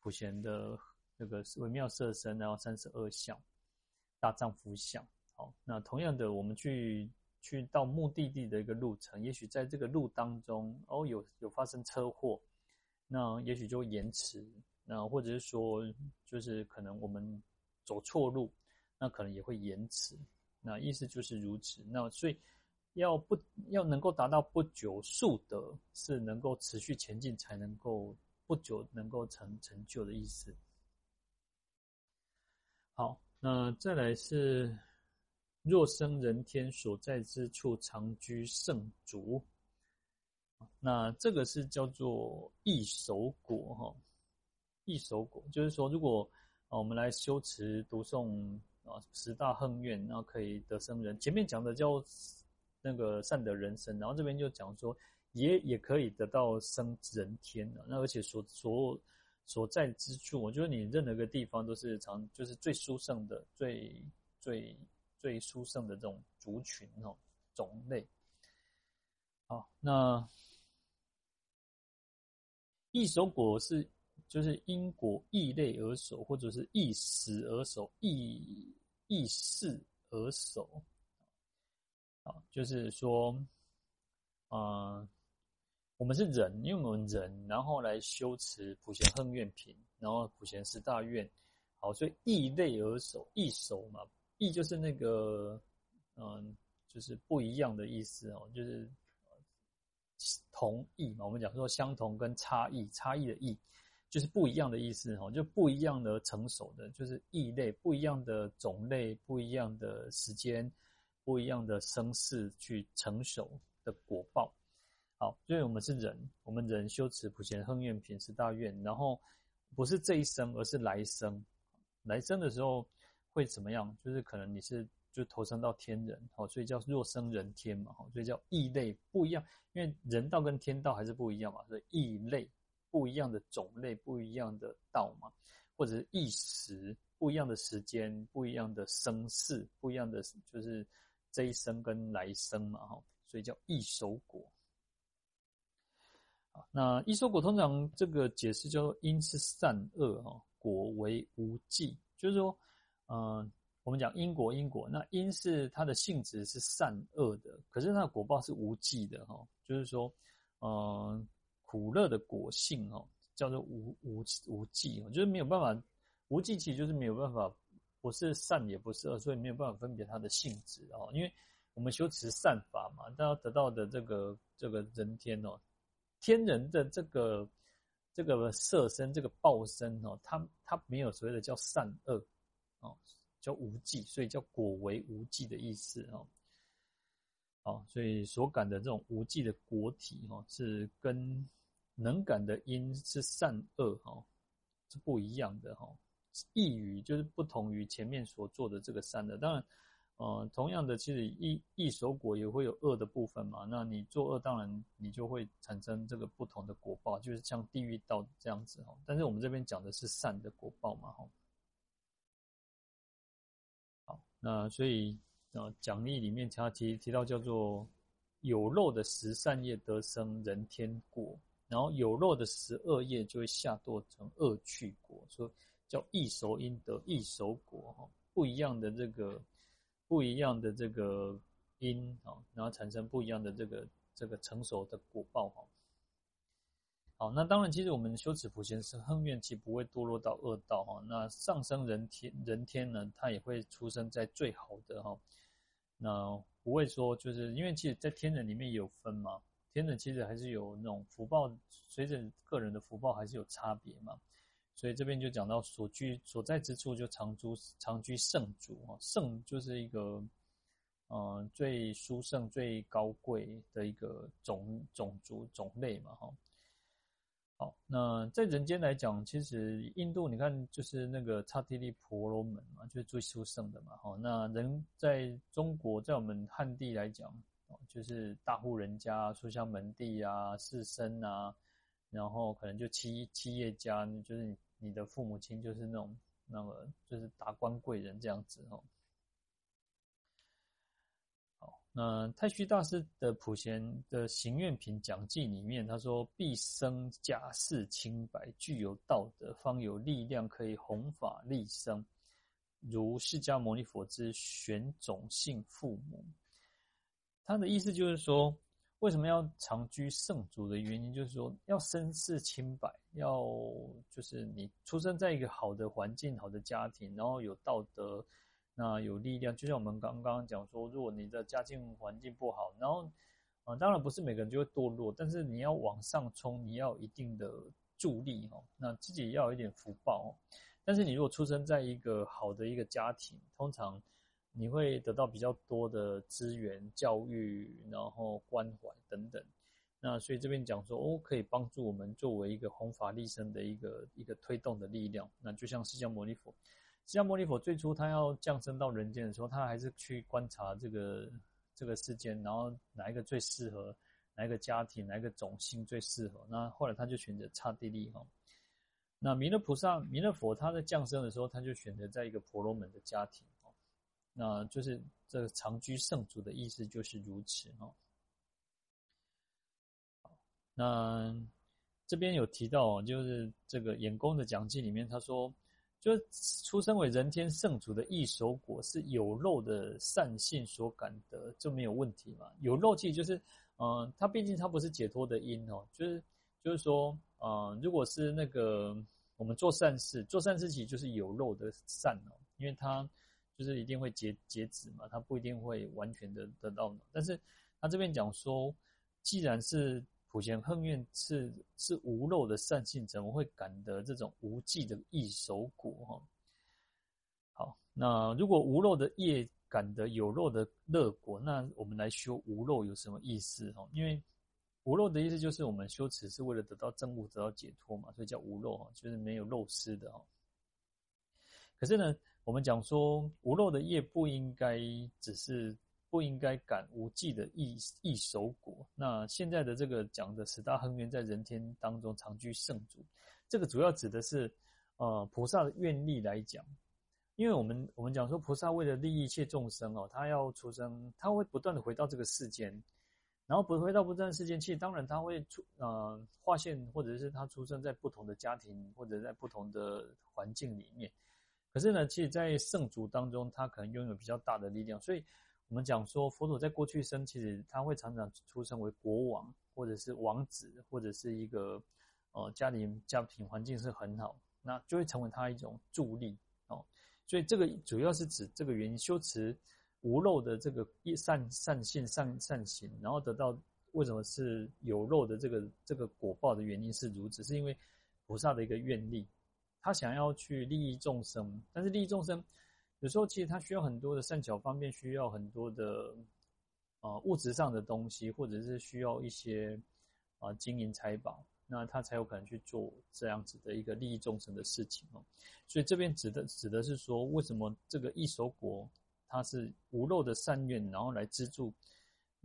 普贤的这个微妙色身，然后三十二相。大丈夫相，好，那同样的，我们去去到目的地的一个路程，也许在这个路当中，哦，有有发生车祸，那也许就延迟，那或者是说，就是可能我们走错路，那可能也会延迟，那意思就是如此。那所以要不要能够达到不久速得，是能够持续前进，才能够不久能够成成就的意思。好。那再来是若生人天所在之处常居圣主，那这个是叫做异熟果哈，异熟果就是说，如果啊我们来修持读诵啊十大横愿，然后可以得生人。前面讲的叫那个善得人身，然后这边就讲说也也可以得到生人天的，那而且所所有。所在之处，我觉得你任何一个地方都是常，就是最殊胜的、最最最殊胜的这种族群哦，种类。好，那异熟果是就是因果异类而守，或者是异时而守、异异事而守。啊，就是说，呃我们是人，因为我们人，然后来修持普贤横愿品，然后普贤十大愿，好，所以异类而熟，异熟嘛，异就是那个，嗯，就是不一样的意思哦，就是同异嘛，我们讲说相同跟差异，差异的异就是不一样的意思哦，就不一样的成熟的，就是异类，不一样的种类，不一样的时间，不一样的生世去成熟的果报。好，因为我们是人，我们人修持普贤恒愿品十大愿，然后不是这一生，而是来生。来生的时候会怎么样？就是可能你是就投生到天人，好，所以叫若生人天嘛，好，所以叫异类不一样。因为人道跟天道还是不一样嘛，所以异类不一样的种类，不一样的道嘛，或者是异时不一样的时间，不一样的生世，不一样的就是这一生跟来生嘛，哈，所以叫异熟果。那异熟果通常这个解释叫做因是善恶哈，果为无记，就是说，嗯、我们讲因果因果，那因是它的性质是善恶的，可是它的果报是无记的哈，就是说，嗯、苦乐的果性哈，叫做无无无记，就是没有办法无记，其实就是没有办法，不是善也不是恶，所以没有办法分别它的性质哦，因为我们修持善法嘛，但要得到的这个这个人天哦。天人的这个这个色身，这个报身哦，它它没有所谓的叫善恶哦，叫无记，所以叫果为无记的意思哦。哦，所以所感的这种无记的果体哦，是跟能感的因是善恶哦，是不一样的哈，异于就是不同于前面所做的这个善恶，当然。呃，同样的，其实一一手果也会有恶的部分嘛。那你做恶，当然你就会产生这个不同的果报，就是像地狱道这样子哈。但是我们这边讲的是善的果报嘛，哈。好，那所以呃，讲义里面他提提到叫做有漏的十善业得生人天果，然后有漏的十恶业就会下堕成恶趣果，所以叫异熟因得异熟果哈，不一样的这个。不一样的这个因啊，然后产生不一样的这个这个成熟的果报哈。好，那当然，其实我们修持普贤横愿，其不会堕落到恶道哈。那上升人天人天呢，他也会出生在最好的哈。那不会说就是因为其实，在天人里面有分嘛，天人其实还是有那种福报，随着个人的福报还是有差别嘛。所以这边就讲到所居所在之处就常住常居圣主啊，圣就是一个呃最殊胜最高贵的一个种种族种类嘛哈。好，那在人间来讲，其实印度你看就是那个刹帝利婆罗门嘛，就是最殊胜的嘛。哈，那人在中国，在我们汉地来讲，就是大户人家、书香门第啊、士绅啊，然后可能就企企业家，就是你的父母亲就是那种那个就是达官贵人这样子哦。那太虚大师的普贤的行愿品讲记里面，他说：“毕生家世清白，具有道德，方有力量可以弘法利生，如释迦牟尼佛之玄种性父母。”他的意思就是说，为什么要常居圣族的原因，就是说要身世清白，要就是你出生在一个好的环境、好的家庭，然后有道德。那有力量，就像我们刚刚讲说，如果你的家境环境不好，然后，啊、当然不是每个人就会堕落，但是你要往上冲，你要有一定的助力哦，那自己要有一点福报哦。但是你如果出生在一个好的一个家庭，通常你会得到比较多的资源、教育，然后关怀等等。那所以这边讲说，哦，可以帮助我们作为一个弘法利生的一个一个推动的力量。那就像释迦牟尼佛。释迦牟尼佛最初他要降生到人间的时候，他还是去观察这个这个世间，然后哪一个最适合，哪一个家庭，哪一个种姓最适合。那后来他就选择刹帝利哈。那弥勒菩萨、弥勒佛他在降生的时候，他就选择在一个婆罗门的家庭。那就是这个常居圣主的意思就是如此哈。那这边有提到，就是这个演功的讲记里面，他说。就出生为人天圣主的异熟果，是有肉的善性所感得，就没有问题嘛？有肉气就是，嗯、呃，它毕竟它不是解脱的因哦，就是就是说，嗯、如果是那个我们做善事，做善事其实就是有肉的善哦，因为它就是一定会截截止嘛，它不一定会完全的得到。但是他这边讲说，既然是。普贤横愿是是无漏的善性，怎么会感得这种无记的异熟果？哈，好，那如果无漏的业感得有漏的乐果，那我们来修无漏有什么意思？哈，因为无漏的意思就是我们修持是为了得到证悟、得到解脱嘛，所以叫无漏哈，就是没有漏失的哈。可是呢，我们讲说无漏的业不应该只是。不应该感无记的异异熟果。那现在的这个讲的十大恒源在人天当中常居圣主，这个主要指的是呃菩萨的愿力来讲，因为我们我们讲说菩萨为了利益一切众生哦，他要出生，他会不断的回到这个世间，然后不回到不断世间，其实当然他会出呃化现，或者是他出生在不同的家庭或者在不同的环境里面，可是呢，其实在圣族当中，他可能拥有比较大的力量，所以。我们讲说，佛陀在过去生，其实他会常常出生为国王，或者是王子，或者是一个呃家里家庭环境是很好，那就会成为他一种助力哦。所以这个主要是指这个原因，修持无漏的这个一善善性善善行，然后得到为什么是有漏的这个这个果报的原因是如此，是因为菩萨的一个愿力，他想要去利益众生，但是利益众生。有时候其实他需要很多的善巧方便，需要很多的呃物质上的东西，或者是需要一些啊、呃、金银财宝，那他才有可能去做这样子的一个利益众生的事情哦。所以这边指的指的是说，为什么这个一手果它是无漏的善愿，然后来资助，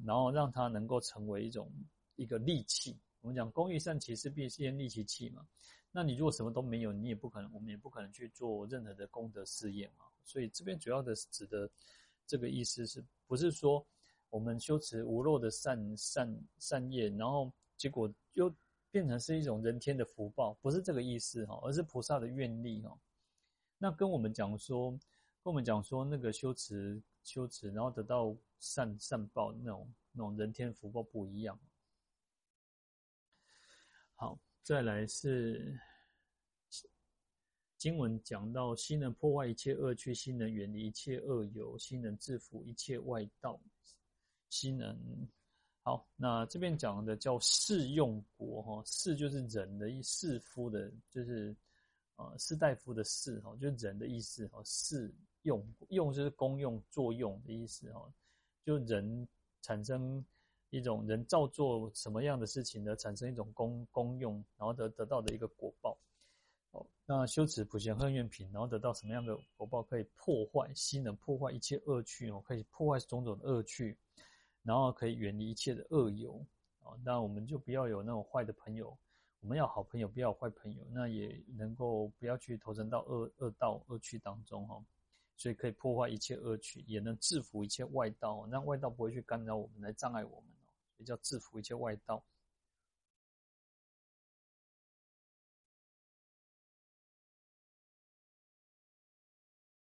然后让它能够成为一种一个利器。我们讲工欲善其事，必先利其器嘛。那你如果什么都没有，你也不可能，我们也不可能去做任何的功德事业嘛。所以这边主要的是指的这个意思是不是说我们修持无漏的善善善业，然后结果又变成是一种人天的福报，不是这个意思哈，而是菩萨的愿力哈。那跟我们讲说，跟我们讲说那个修持修持，然后得到善善报那种那种人天福报不一样。好，再来是。经文讲到，心能破坏一切恶趣，心能远离一切恶友，心能制服一切外道，心能好。那这边讲的叫士用国哈，士就是人的意思，夫的，就是呃士大夫的士哈，就是人的意思哈。士用用就是功用作用的意思哈，就人产生一种人造作什么样的事情呢，产生一种功功用，然后得得到的一个果报。哦，那修持普贤恨愿品，然后得到什么样的果报？可以破坏，心能破坏一切恶趣哦，可以破坏种种恶趣，然后可以远离一切的恶友。哦，那我们就不要有那种坏的朋友，我们要好朋友，不要坏朋友。那也能够不要去投身到恶恶道恶趣当中哈。所以可以破坏一切恶趣，也能制服一切外道，让外道不会去干扰我们，来障碍我们。也叫制服一些外道。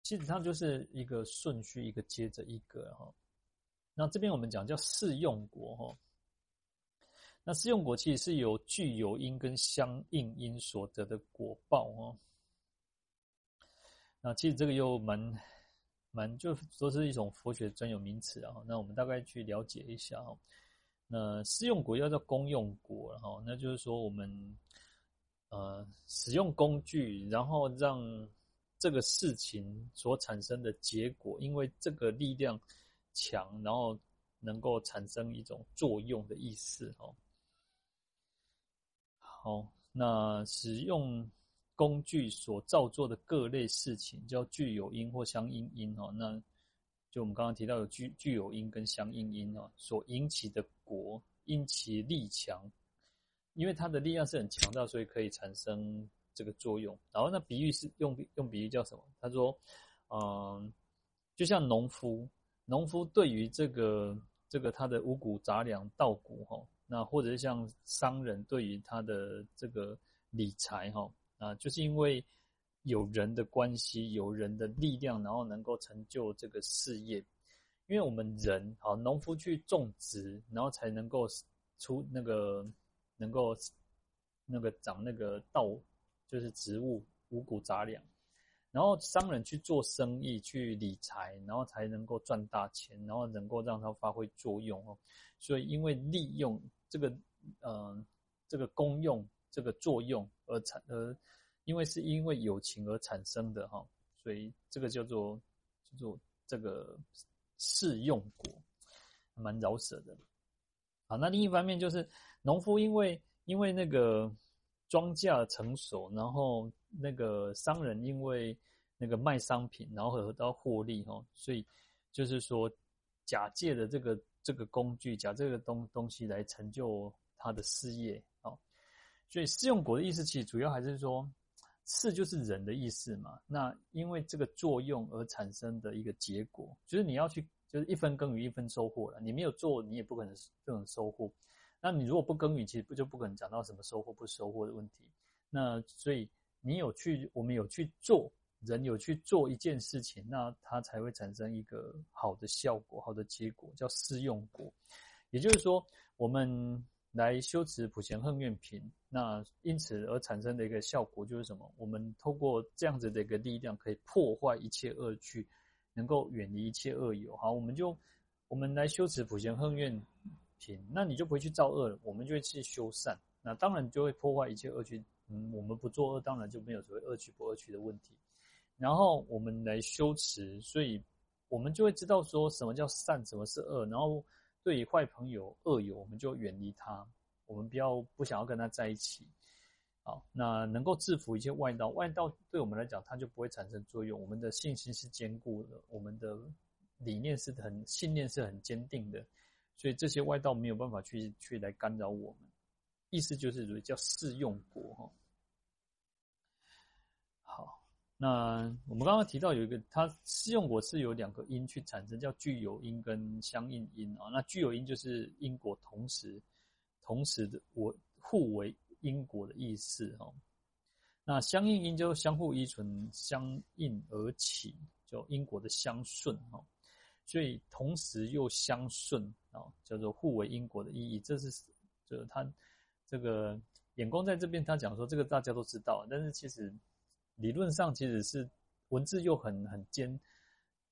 基本上就是一个顺序，一个接着一个哈。那这边我们讲叫试用果哈。那试用果其实是由具有因跟相应因所得的果报哦。那其实这个又蛮蛮，就说是一种佛学专有名词啊。那我们大概去了解一下哈。那私用果要叫公用果，哈，那就是说我们呃使用工具，然后让这个事情所产生的结果，因为这个力量强，然后能够产生一种作用的意思，哦。好，那使用工具所造作的各类事情，叫具有因或相应因，哈，那。就我们刚刚提到的具具有因跟相应因啊，所引起的果，因其力强，因为它的力量是很强大，所以可以产生这个作用。然后那比喻是用用比喻叫什么？他说，嗯，就像农夫，农夫对于这个这个他的五谷杂粮稻谷哈，那或者是像商人对于他的这个理财哈，啊，就是因为。有人的关系，有人的力量，然后能够成就这个事业。因为我们人，好，农夫去种植，然后才能够出那个，能够那个长那个稻，就是植物五谷杂粮。然后商人去做生意，去理财，然后才能够赚大钱，然后能够让它发挥作用哦。所以，因为利用这个，呃，这个功用，这个作用而产而。因为是因为友情而产生的哈，所以这个叫做叫做这个试用果，蛮饶舌的。好，那另一方面就是农夫因为因为那个庄稼成熟，然后那个商人因为那个卖商品，然后得到获利哈，所以就是说假借的这个这个工具，假这个东东西来成就他的事业哦。所以试用果的意思其实主要还是说。四就是人的意思嘛，那因为这个作用而产生的一个结果，就是你要去，就是一分耕耘一分收获了。你没有做，你也不可能不能收获。那你如果不耕耘，其实不就不可能讲到什么收获不收获的问题。那所以你有去，我们有去做，人有去做一件事情，那它才会产生一个好的效果，好的结果，叫四用果。也就是说，我们。来修持普贤恨愿品，那因此而产生的一个效果就是什么？我们透过这样子的一个力量，可以破坏一切恶趣，能够远离一切恶友。好，我们就我们来修持普贤恨愿品，那你就不会去造恶了，我们就会去修善。那当然就会破坏一切恶趣。嗯，我们不做恶，当然就没有所谓恶趣不恶趣的问题。然后我们来修持，所以我们就会知道说什么叫善，什么是恶，然后。对于坏朋友、恶友，我们就远离他，我们不要不想要跟他在一起。好，那能够制服一些外道，外道对我们来讲，它就不会产生作用。我们的信心是坚固的，我们的理念是很信念是很坚定的，所以这些外道没有办法去去来干扰我们。意思就是叫四用国哈。那我们刚刚提到有一个，它适用果是有两个因去产生，叫具有因跟相应因啊。那具有因就是因果同时，同时的我互为因果的意思哈。那相应因就相互依存，相应而起，就因果的相顺哈。所以同时又相顺啊，叫做互为因果的意义。这是就是他这个眼光在这边，他讲说这个大家都知道，但是其实。理论上其实是文字又很很尖，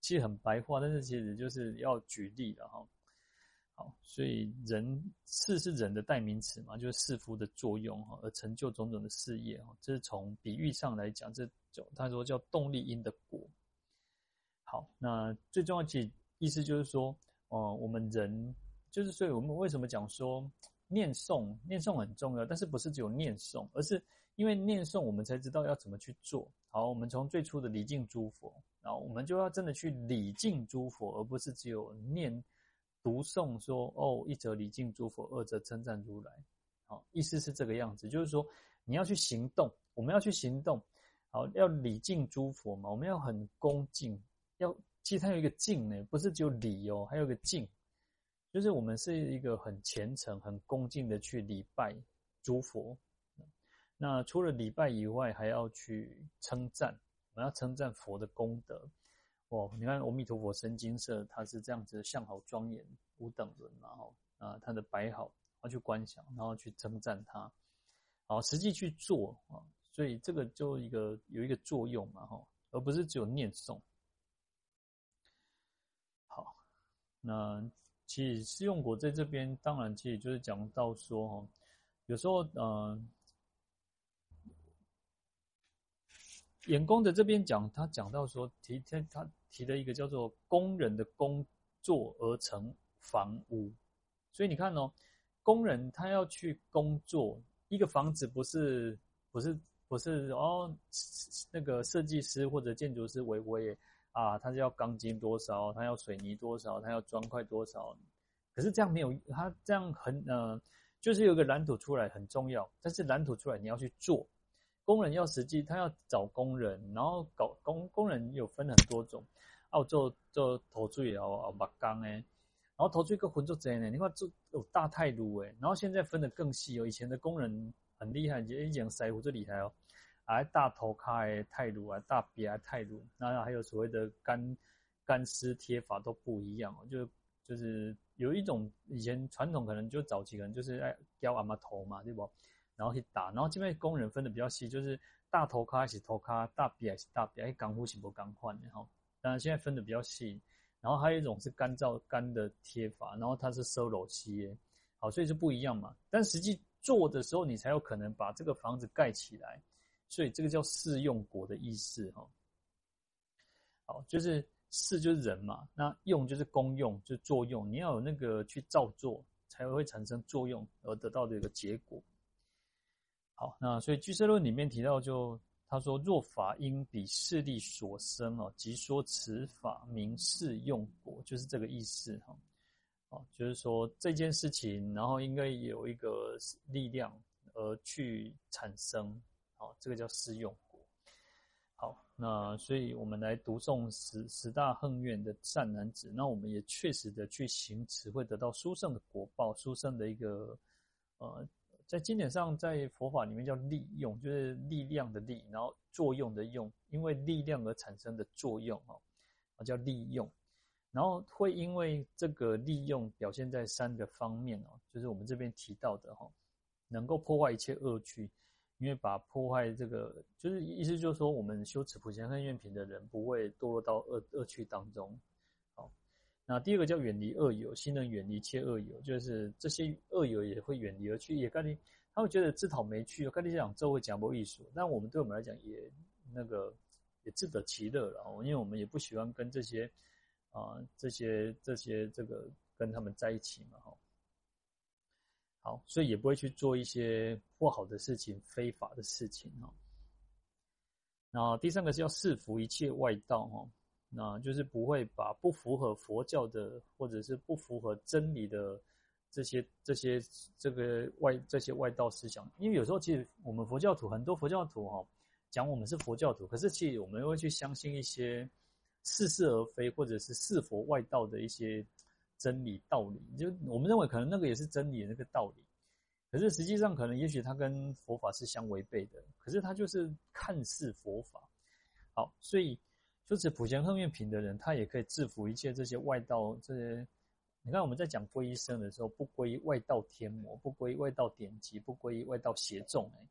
其实很白话，但是其实就是要举例的哈。好，所以人事是人的代名词嘛，就是事夫的作用哈，而成就种种的事业哈。这是从比喻上来讲，这就他说叫动力因的果。好，那最重要其实意思就是说，哦，我们人就是所以我们为什么讲说念诵念诵很重要，但是不是只有念诵，而是因为念诵我们才知道要怎么去做。好，我们从最初的礼敬诸佛，然后我们就要真的去礼敬诸佛，而不是只有念读诵说哦，一则礼敬诸佛，二则称赞如来。好，意思是这个样子，就是说你要去行动，我们要去行动。好，要礼敬诸佛嘛，我们要很恭敬，要其实它有一个敬呢，不是只有礼哦，还有一个敬，就是我们是一个很虔诚、很恭敬的去礼拜诸佛。那除了礼拜以外，还要去称赞，我们要称赞佛的功德。哦，你看《阿弥陀佛身金色》，它是这样子的，相好庄严，五等伦嘛，哈啊，它的摆好，要去观想，然后去称赞它，好，实际去做啊。所以这个就一个有一个作用嘛，哈，而不是只有念诵。好，那其实释用果在这边，当然其实就是讲到说，哈，有时候，嗯，演工的这边讲，他讲到说，提他他提的一个叫做工人的工作而成房屋，所以你看哦，工人他要去工作，一个房子不是不是。不是哦，那个设计师或者建筑师维维啊，他是要钢筋多少，他要水泥多少，他要砖块多少。可是这样没有，他这样很呃，就是有个蓝图出来很重要，但是蓝图出来你要去做，工人要实际，他要找工人，然后搞工工人有分很多种，哦、啊，做做头锥哦哦，木钢诶，然后头锥个混做贼呢，你看做有大泰炉诶，然后现在分得更细哦，以前的工人。很厉害，以前师傅最厉害哦，还大头卡的太鲁啊，大笔啊太鲁，那还有所谓的干干湿贴法都不一样，就就是有一种以前传统可能就早期可能就是哎雕阿妈头嘛，对不？然后去打，然后这边工人分的比较细，就是大头卡还是头卡，大笔还是大笔，哎，钢护是不钢换的哈。当然现在分的比较细，然后还有一种是干燥干的贴法，然后它是收楼漆，好，所以是不一样嘛，但实际。做的时候，你才有可能把这个房子盖起来，所以这个叫试用果的意思哈。好，就是试就是人嘛，那用就是功用，就是作用，你要有那个去造作，才会产生作用而得到的一个结果。好，那所以俱舍论里面提到就，他说若法因彼势力所生哦，即说此法名释用果，就是这个意思哈。哦，就是说这件事情，然后应该有一个力量而去产生，好，这个叫释用果。好，那所以我们来读诵十十大恨愿的善男子，那我们也确实的去行持，会得到殊胜的果报，殊胜的一个呃，在经典上，在佛法里面叫利用，就是力量的力，然后作用的用，因为力量而产生的作用，哦，叫利用。然后会因为这个利用表现在三个方面哦，就是我们这边提到的哈，能够破坏一切恶趣，因为把破坏这个，就是意思就是说，我们修持普贤行愿品的人不会堕落到恶恶趣当中。那第二个叫远离恶友，心能远离一切恶友，就是这些恶友也会远离而去，也跟你他会觉得自讨没趣，跟你讲这会讲不艺术，但我们对我们来讲也那个也自得其乐了，因为我们也不喜欢跟这些。啊，这些这些这个跟他们在一起嘛，哈，好，所以也不会去做一些不好的事情、非法的事情，哈。那第三个是要释伏一切外道，哈，那就是不会把不符合佛教的或者是不符合真理的这些这些这个外这些外道思想，因为有时候其实我们佛教徒很多佛教徒哈讲我们是佛教徒，可是其实我们会去相信一些。似是而非，或者是是佛外道的一些真理道理，就我们认为可能那个也是真理的那个道理，可是实际上可能也许它跟佛法是相违背的，可是它就是看似佛法。好，所以就是普贤行愿品的人，他也可以制服一切这些外道。这些你看我们在讲皈依僧的时候，不皈依外道天魔，不皈依外道典籍，不皈依外道邪众。哎，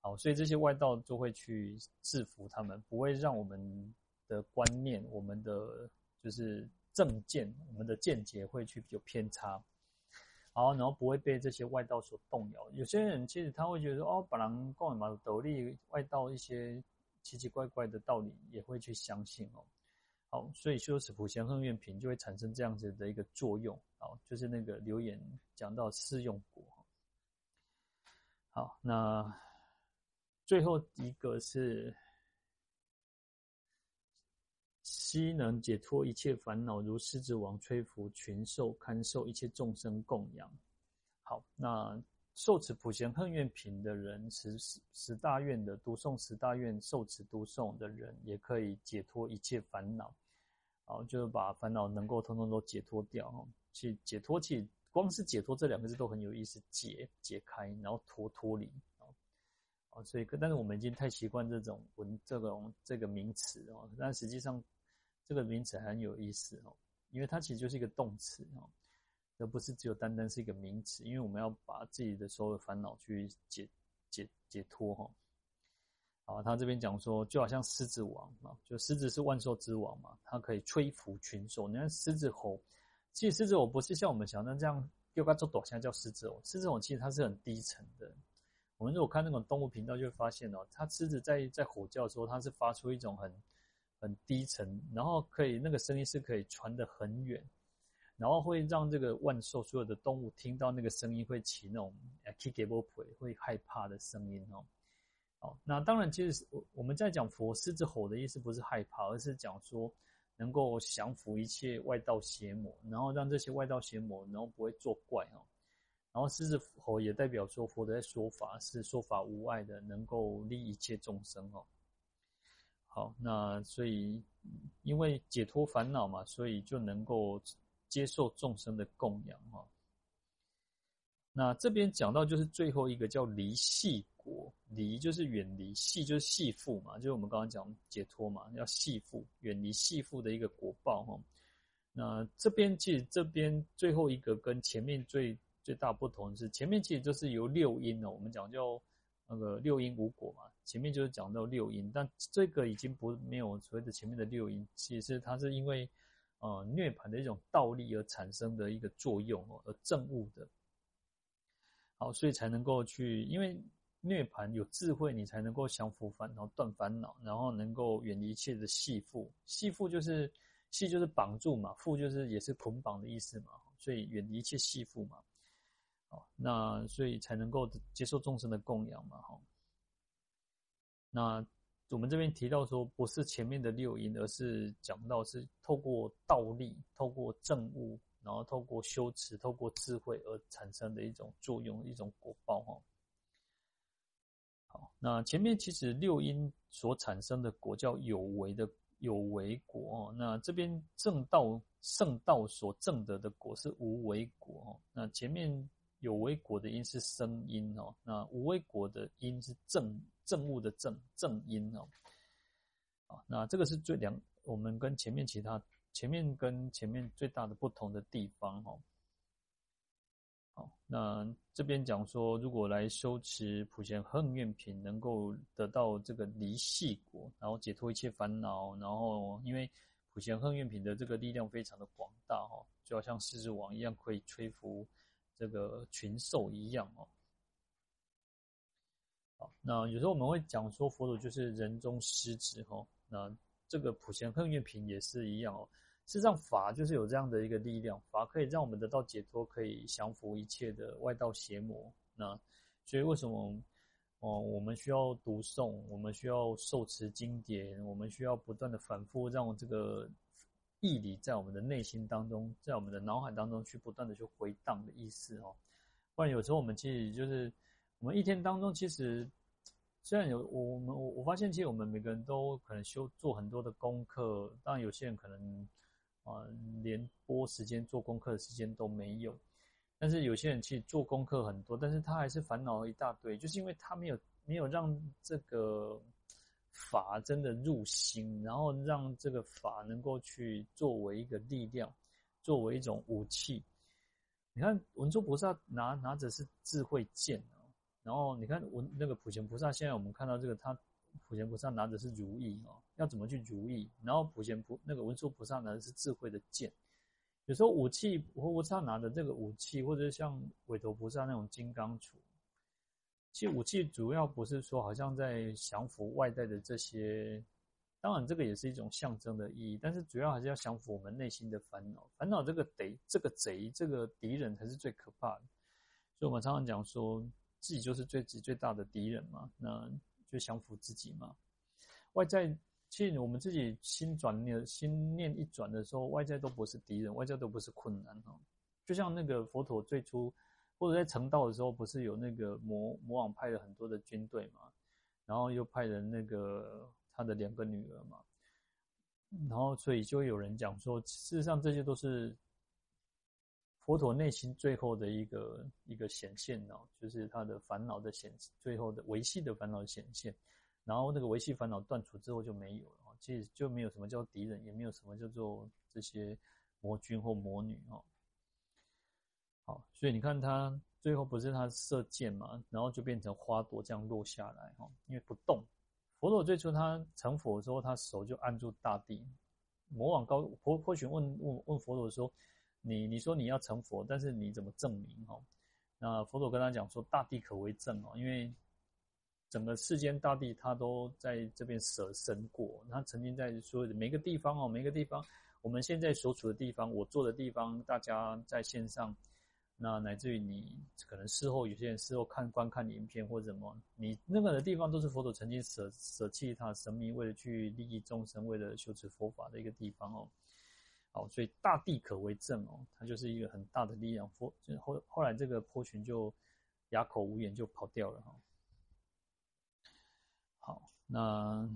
好，所以这些外道就会去制服他们，不会让我们。的观念，我们的就是正见，我们的见解会去有偏差，好，然后不会被这些外道所动摇。有些人其实他会觉得说，哦，本来共嘛斗笠外道一些奇奇怪怪的道理也会去相信哦。好，所以修持普贤横愿品就会产生这样子的一个作用。哦，就是那个留言讲到四用果。好，那最后一个是悉能解脱一切烦恼，如狮子王摧伏群兽，堪受一切众生供养。好，那受持普贤恨愿品的人，十十十大愿的读诵十大愿，受持读诵的人，也可以解脱一切烦恼。好，就是把烦恼能够通通都解脱掉，去解脱去。光是解脱这两个字都很有意思，解解开，然后脱脱离啊，所以但是我们已经太习惯这种文这种这个名词哦，但实际上这个名词很有意思哦，因为它其实就是一个动词哦，而不是只有单单是一个名词，因为我们要把自己的所有烦恼去解解解脱哈。好，他这边讲说，就好像狮子王啊，就狮子是万兽之王嘛，它可以吹拂群兽，你看狮子吼。其实狮子吼不是像我们想的这样，又该做躲现在叫狮子吼。狮子吼其实它是很低沉的。我们如果看那种动物频道，就会发现哦，它狮子在在吼叫的时候，它是发出一种很很低沉，然后可以那个声音是可以传得很远，然后会让这个万兽所有的动物听到那个声音会起那种会害怕的声音哦。好，那当然，其实我我们在讲佛狮子吼的意思不是害怕，而是讲说。能够降服一切外道邪魔，然后让这些外道邪魔，然后不会作怪哦。然后狮子吼也代表说，佛的说法是说法无碍的，能够利一切众生哦。好，那所以因为解脱烦恼嘛，所以就能够接受众生的供养哈。那这边讲到就是最后一个叫离系果，离就是远离，系就是系缚嘛，就是我们刚刚讲解脱嘛，要系缚，远离系缚的一个果报哈。那这边其实这边最后一个跟前面最最大不同是，前面其实就是由六因哦，我们讲叫那个六因无果嘛，前面就是讲到六因，但这个已经不没有所谓的前面的六因，其实它是因为呃涅槃的一种道力而产生的一个作用哦，而证悟的。好，所以才能够去，因为涅槃有智慧，你才能够降伏烦恼、断烦恼，然后能够远离一切的系缚。系缚就是系就是绑住嘛，缚就是也是捆绑的意思嘛，所以远离一切系缚嘛。哦，那所以才能够接受众生的供养嘛。哈，那我们这边提到说，不是前面的六因，而是讲到是透过道力，透过正悟。然后透过修持，透过智慧而产生的一种作用，一种果报哈。好，那前面其实六因所产生的果叫有为的有为果哦。那这边正道圣道所证得的果是无为果哦。那前面有为果的因是生因哦，那无为果的因是正证悟的证证因哦。啊，那这个是最两我们跟前面其他。前面跟前面最大的不同的地方，哈，好，那这边讲说，如果来修持普贤横愿品，能够得到这个离系果，然后解脱一切烦恼，然后因为普贤横愿品的这个力量非常的广大，哈，就好像狮子王一样，可以摧伏这个群兽一样，哦。那有时候我们会讲说，佛陀就是人中狮子，哈，那这个普贤横愿品也是一样，哦。事实上，法就是有这样的一个力量，法可以让我们得到解脱，可以降服一切的外道邪魔。那所以，为什么哦，我们需要读诵，我们需要受持经典，我们需要不断的反复，让这个义理在我们的内心当中，在我们的脑海当中去不断的去回荡的意思哦。不然有时候我们其实就是我们一天当中，其实虽然有我们我我发现，其实我们每个人都可能修做很多的功课，当然有些人可能。啊，连播时间做功课的时间都没有，但是有些人其实做功课很多，但是他还是烦恼一大堆，就是因为他没有没有让这个法真的入心，然后让这个法能够去作为一个力量，作为一种武器。你看文殊菩萨拿拿着是智慧剑，然后你看文那个普贤菩萨，现在我们看到这个他。普贤菩萨拿的是如意哦，要怎么去如意？然后普贤菩那个文殊菩萨拿的是智慧的剑。有时候武器，活菩萨拿的这个武器，或者像韦陀菩萨那种金刚杵，其实武器主要不是说好像在降服外在的这些当然，这个也是一种象征的意义，但是主要还是要降服我们内心的烦恼。烦恼这个贼，这个贼，这个敌人才是最可怕的。所以我们常常讲说，自己就是最最大的敌人嘛，那就降服自己嘛。外在，其实我们自己心转念，心念一转的时候，外在都不是敌人，外在都不是困难哈。就像那个佛陀最初或者在成道的时候，不是有那个魔魔王派了很多的军队嘛，然后又派人那个。他的两个女儿嘛，然后所以就有人讲说，事实上这些都是佛陀内心最后的一个一个显现哦，就是他的烦恼的显，最后的维系的烦恼显现，然后那个维系烦恼断除之后就没有了，其实就没有什么叫敌人，也没有什么叫做这些魔君或魔女哦。好，所以你看他最后不是他射箭嘛，然后就变成花朵这样落下来哈，因为不动。佛陀最初他成佛的时候，他手就按住大地。魔王高婆婆询问问问佛陀说：“你你说你要成佛，但是你怎么证明？”哈，那佛陀跟他讲说：“大地可为证哦，因为整个世间大地他都在这边舍身过，他曾经在所有的每个地方哦，每个地方，我们现在所处的地方，我坐的地方，大家在线上。”那乃至于你可能事后有些人事后看观看影片或者什么，你那个的地方都是佛陀曾经舍舍弃他的生命，为了去利益众生，为了修持佛法的一个地方哦。好，所以大地可为证哦，它就是一个很大的力量。佛就是后后来这个婆群就哑口无言，就跑掉了哈。好，那。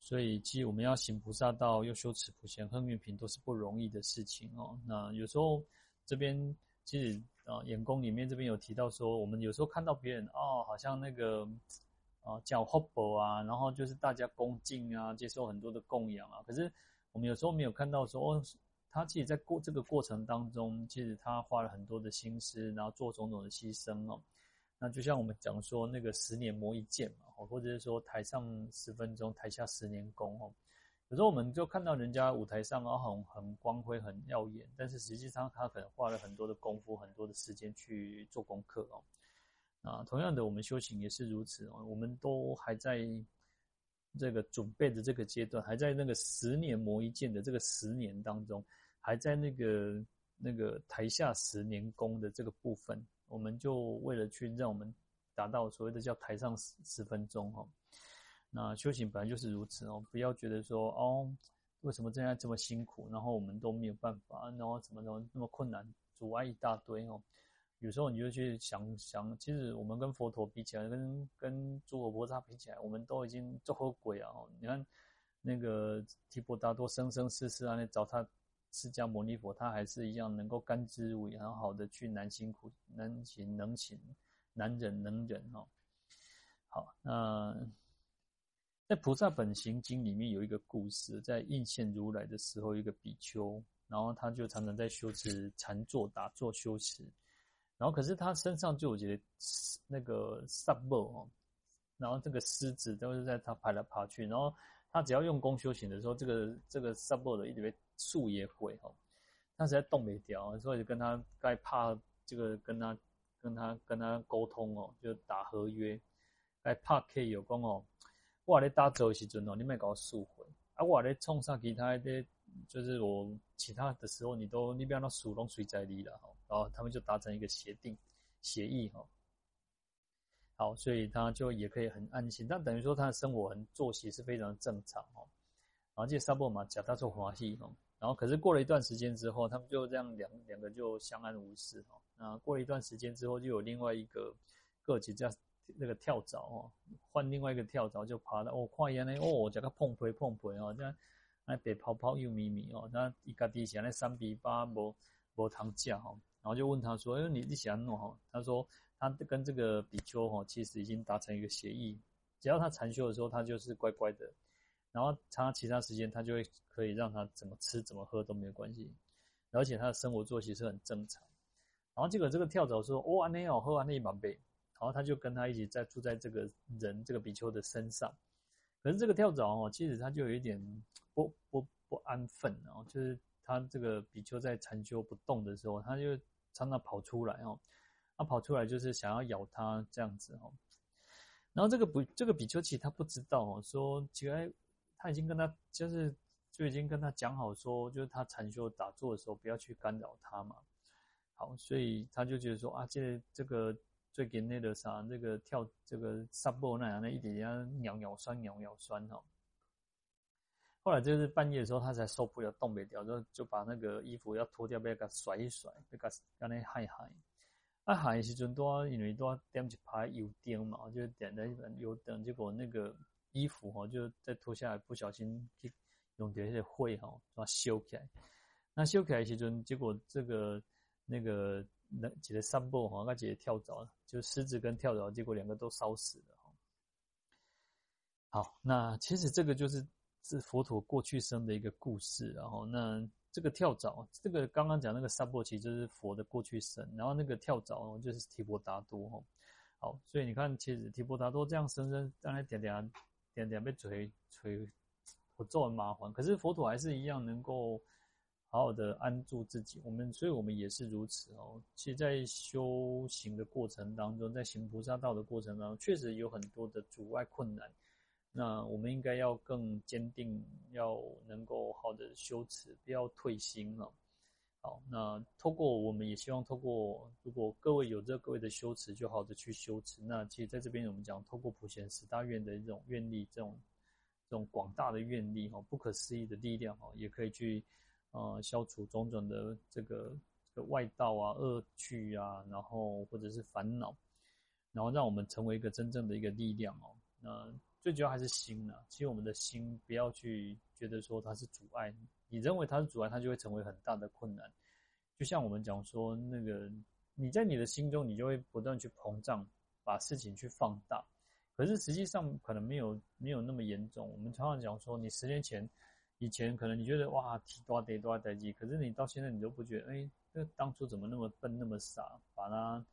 所以，其实我们要行菩萨道，又修持普贤行愿品，都是不容易的事情哦。那有时候这边其实啊，演功里面这边有提到说，我们有时候看到别人哦，好像那个啊叫 hope 啊，然后就是大家恭敬啊，接受很多的供养啊。可是我们有时候没有看到说，哦，他其实在过这个过程当中，其实他花了很多的心思，然后做种种的牺牲哦。那就像我们讲说那个十年磨一剑嘛，或者是说台上十分钟，台下十年功哦。有时候我们就看到人家舞台上啊很很光辉、很耀眼，但是实际上他可能花了很多的功夫、很多的时间去做功课哦。啊，同样的，我们修行也是如此哦。我们都还在这个准备的这个阶段，还在那个十年磨一剑的这个十年当中，还在那个那个台下十年功的这个部分。我们就为了去让我们达到所谓的叫台上十十分钟哦，那修行本来就是如此哦，不要觉得说哦，为什么这样这么辛苦，然后我们都没有办法，然后怎么怎么那么困难，阻碍一大堆哦。有时候你就去想想，其实我们跟佛陀比起来，跟跟诸佛菩萨比起来，我们都已经做好鬼啊！你看那个提婆达多生生世世啊，那找他。释迦牟尼佛，他还是一样能够甘之如饴，很好的去难行苦，难行能行，难忍能忍哦。好，那在《菩萨本行经》里面有一个故事，在应现如来的时候，一个比丘，然后他就常常在修持禅坐、打坐修持，然后可是他身上就有觉得那个萨波哦，然后这个狮子都是在他爬来爬去，然后他只要用功修行的时候，这个这个萨波的一直被。树也会哦，他实在动没掉，所以就跟他该怕这个跟他跟他跟他沟通哦，就打合约，该怕可以有功哦。我咧打坐的时阵哦，你莫搞树回啊！我咧冲上其他的，就是我其他的时候，你都你不要让树拢随在你了。然后他们就达成一个协定协议哈。好，所以他就也可以很安心，但等于说他的生活很作息是非常正常哦。然后这沙波嘛，假他做华戏哦。然后，可是过了一段时间之后，他们就这样两两个就相安无事哦。那过了一段时间之后，就有另外一个个体叫那个跳蚤哦，换另外一个跳蚤就爬到哦，看见呢哦，这个碰皮碰皮哦，这样那白泡泡又咪咪哦，那一家底下那三比八无无糖价哈，然后就问他说，哎，你你想弄哈？他说他跟这个比丘哈，其实已经达成一个协议，只要他禅修的时候，他就是乖乖的。然后他其他时间他就会可以让他怎么吃怎么喝都没有关系，而且他的生活作息是很正常。然后结果这个跳蚤说：“哦，安内哦，喝完那一满杯。”然后他就跟他一起在住在这个人这个比丘的身上。可是这个跳蚤哦，其实他就有一点不不不安分哦，就是他这个比丘在禅修不动的时候，他就常常跑出来哦，他跑出来就是想要咬他这样子哦。然后这个不，这个比丘其实他不知道哦，说其实他已经跟他就是就已经跟他讲好说，就是他禅修打坐的时候不要去干扰他嘛。好，所以他就觉得说啊，这这个最近那个啥，那个跳这个萨波那样的一点点鸟鸟酸鸟鸟酸哈。后来就是半夜的时候，他才受不了，动不了，就就把那个衣服要脱掉，被他甩一甩，被他刚才害害。啊，害的时阵多，因为多点一排油灯嘛，就点了一盏油灯，结果那个衣服哈，就再脱下来，不小心去用点那些灰哈，把它烧起来。那烧起来的时阵，结果这个那个那几个三步哈，那几个跳蚤，就狮子跟跳蚤，结果两个都烧死了。好，那其实这个就是。是佛陀过去生的一个故事，然后那这个跳蚤，这个刚刚讲那个萨婆其实就是佛的过去生，然后那个跳蚤就是提婆达多哈。好，所以你看，其实提婆达多这样生生，当然点点点点被锤锤，我做很麻烦，可是佛陀还是一样能够好好的安住自己。我们，所以我们也是如此哦。其实，在修行的过程当中，在行菩萨道的过程当中，确实有很多的阻碍困难。那我们应该要更坚定，要能够好的修持，不要退心了。好，那透过我们也希望透过，如果各位有这各位的修持，就好的去修持。那其实在这边我们讲，透过普贤十大愿的这种愿力，这种这种广大的愿力哈，不可思议的力量哈，也可以去呃消除种种的这个这个外道啊、恶趣啊，然后或者是烦恼，然后让我们成为一个真正的一个力量哦。那。最主要还是心呢、啊。其实我们的心不要去觉得说它是阻碍，你认为它是阻碍，它就会成为很大的困难。就像我们讲说，那个你在你的心中，你就会不断去膨胀，把事情去放大。可是实际上可能没有没有那么严重。我们常常讲说，你十年前以前可能你觉得哇，提多得多得几，可是你到现在你都不觉得，哎，那当初怎么那么笨那么傻，把它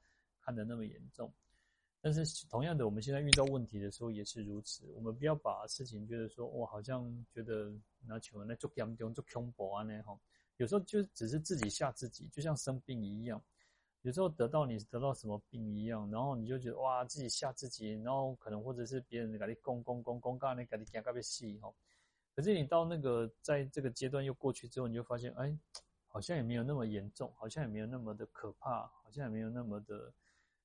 看得那么严重。但是同样的，我们现在遇到问题的时候也是如此。我们不要把事情觉得说，哇，好像觉得拿球来做严重、做恐怖啊那哈。有时候就只是自己吓自己，就像生病一样。有时候得到你得到什么病一样，然后你就觉得哇，自己吓自己，然后可能或者是别人给你攻攻攻攻，告诉你给你讲个别戏哈。可是你到那个在这个阶段又过去之后，你就发现，哎，好像也没有那么严重，好像也没有那么的可怕，好像也没有那么的。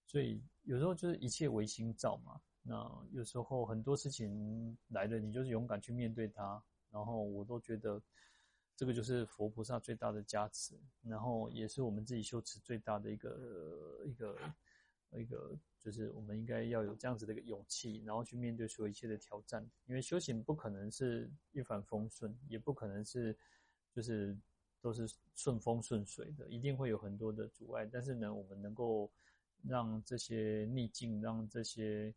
所以有时候就是一切唯心造嘛。那有时候很多事情来了，你就是勇敢去面对它。然后我都觉得，这个就是佛菩萨最大的加持，然后也是我们自己修持最大的一个一个一个，就是我们应该要有这样子的一个勇气，然后去面对所有一切的挑战。因为修行不可能是一帆风顺，也不可能是就是都是顺风顺水的，一定会有很多的阻碍。但是呢，我们能够。让这些逆境，让这些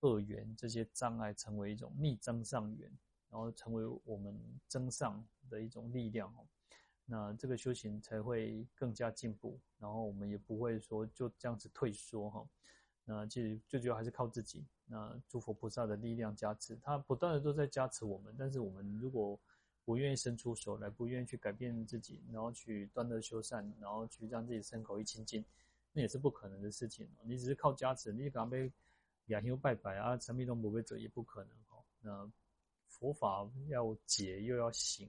恶缘、这些障碍成为一种逆增上缘，然后成为我们增上的一种力量。那这个修行才会更加进步，然后我们也不会说就这样子退缩哈。那其实最主要还是靠自己。那诸佛菩萨的力量加持，他不断的都在加持我们。但是我们如果不愿意伸出手来，不愿意去改变自己，然后去断恶修善，然后去让自己身口意清净。那也是不可能的事情哦。你只是靠加持，你刚被两香拜拜啊，什么都不会做，也不可能哦。那佛法要解又要行，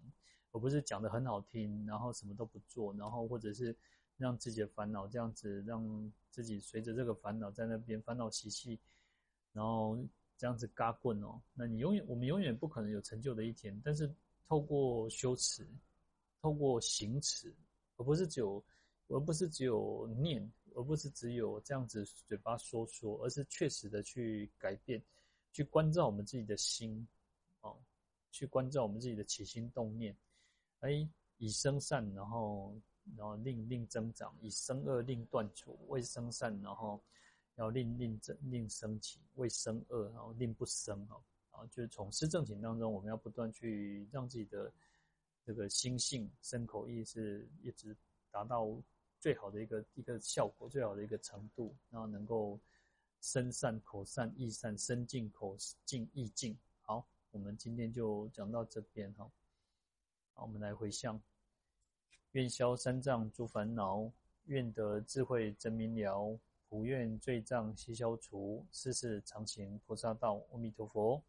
而不是讲得很好听，然后什么都不做，然后或者是让自己的烦恼这样子，让自己随着这个烦恼在那边烦恼习气，然后这样子嘎棍哦。那你永远，我们永远不可能有成就的一天。但是透过修持，透过行持，而不是只有，而不是只有念。而不是只有这样子嘴巴说说，而是确实的去改变，去关照我们自己的心，哦，去关照我们自己的起心动念，哎，以生善，然后然后令令增长，以生恶令断除，为生善，然后要令令增令生起，为生恶，然后令不生，哈，啊，就是从四正勤当中，我们要不断去让自己的这个心性、身口意是一直达到。最好的一个一个效果，最好的一个程度，然后能够身善、口善、意善，身净、口净、意净。好，我们今天就讲到这边哈。好，我们来回向：愿消三障诸烦恼，愿得智慧真明了，普愿罪障悉消除，世世常行菩萨道。阿弥陀佛。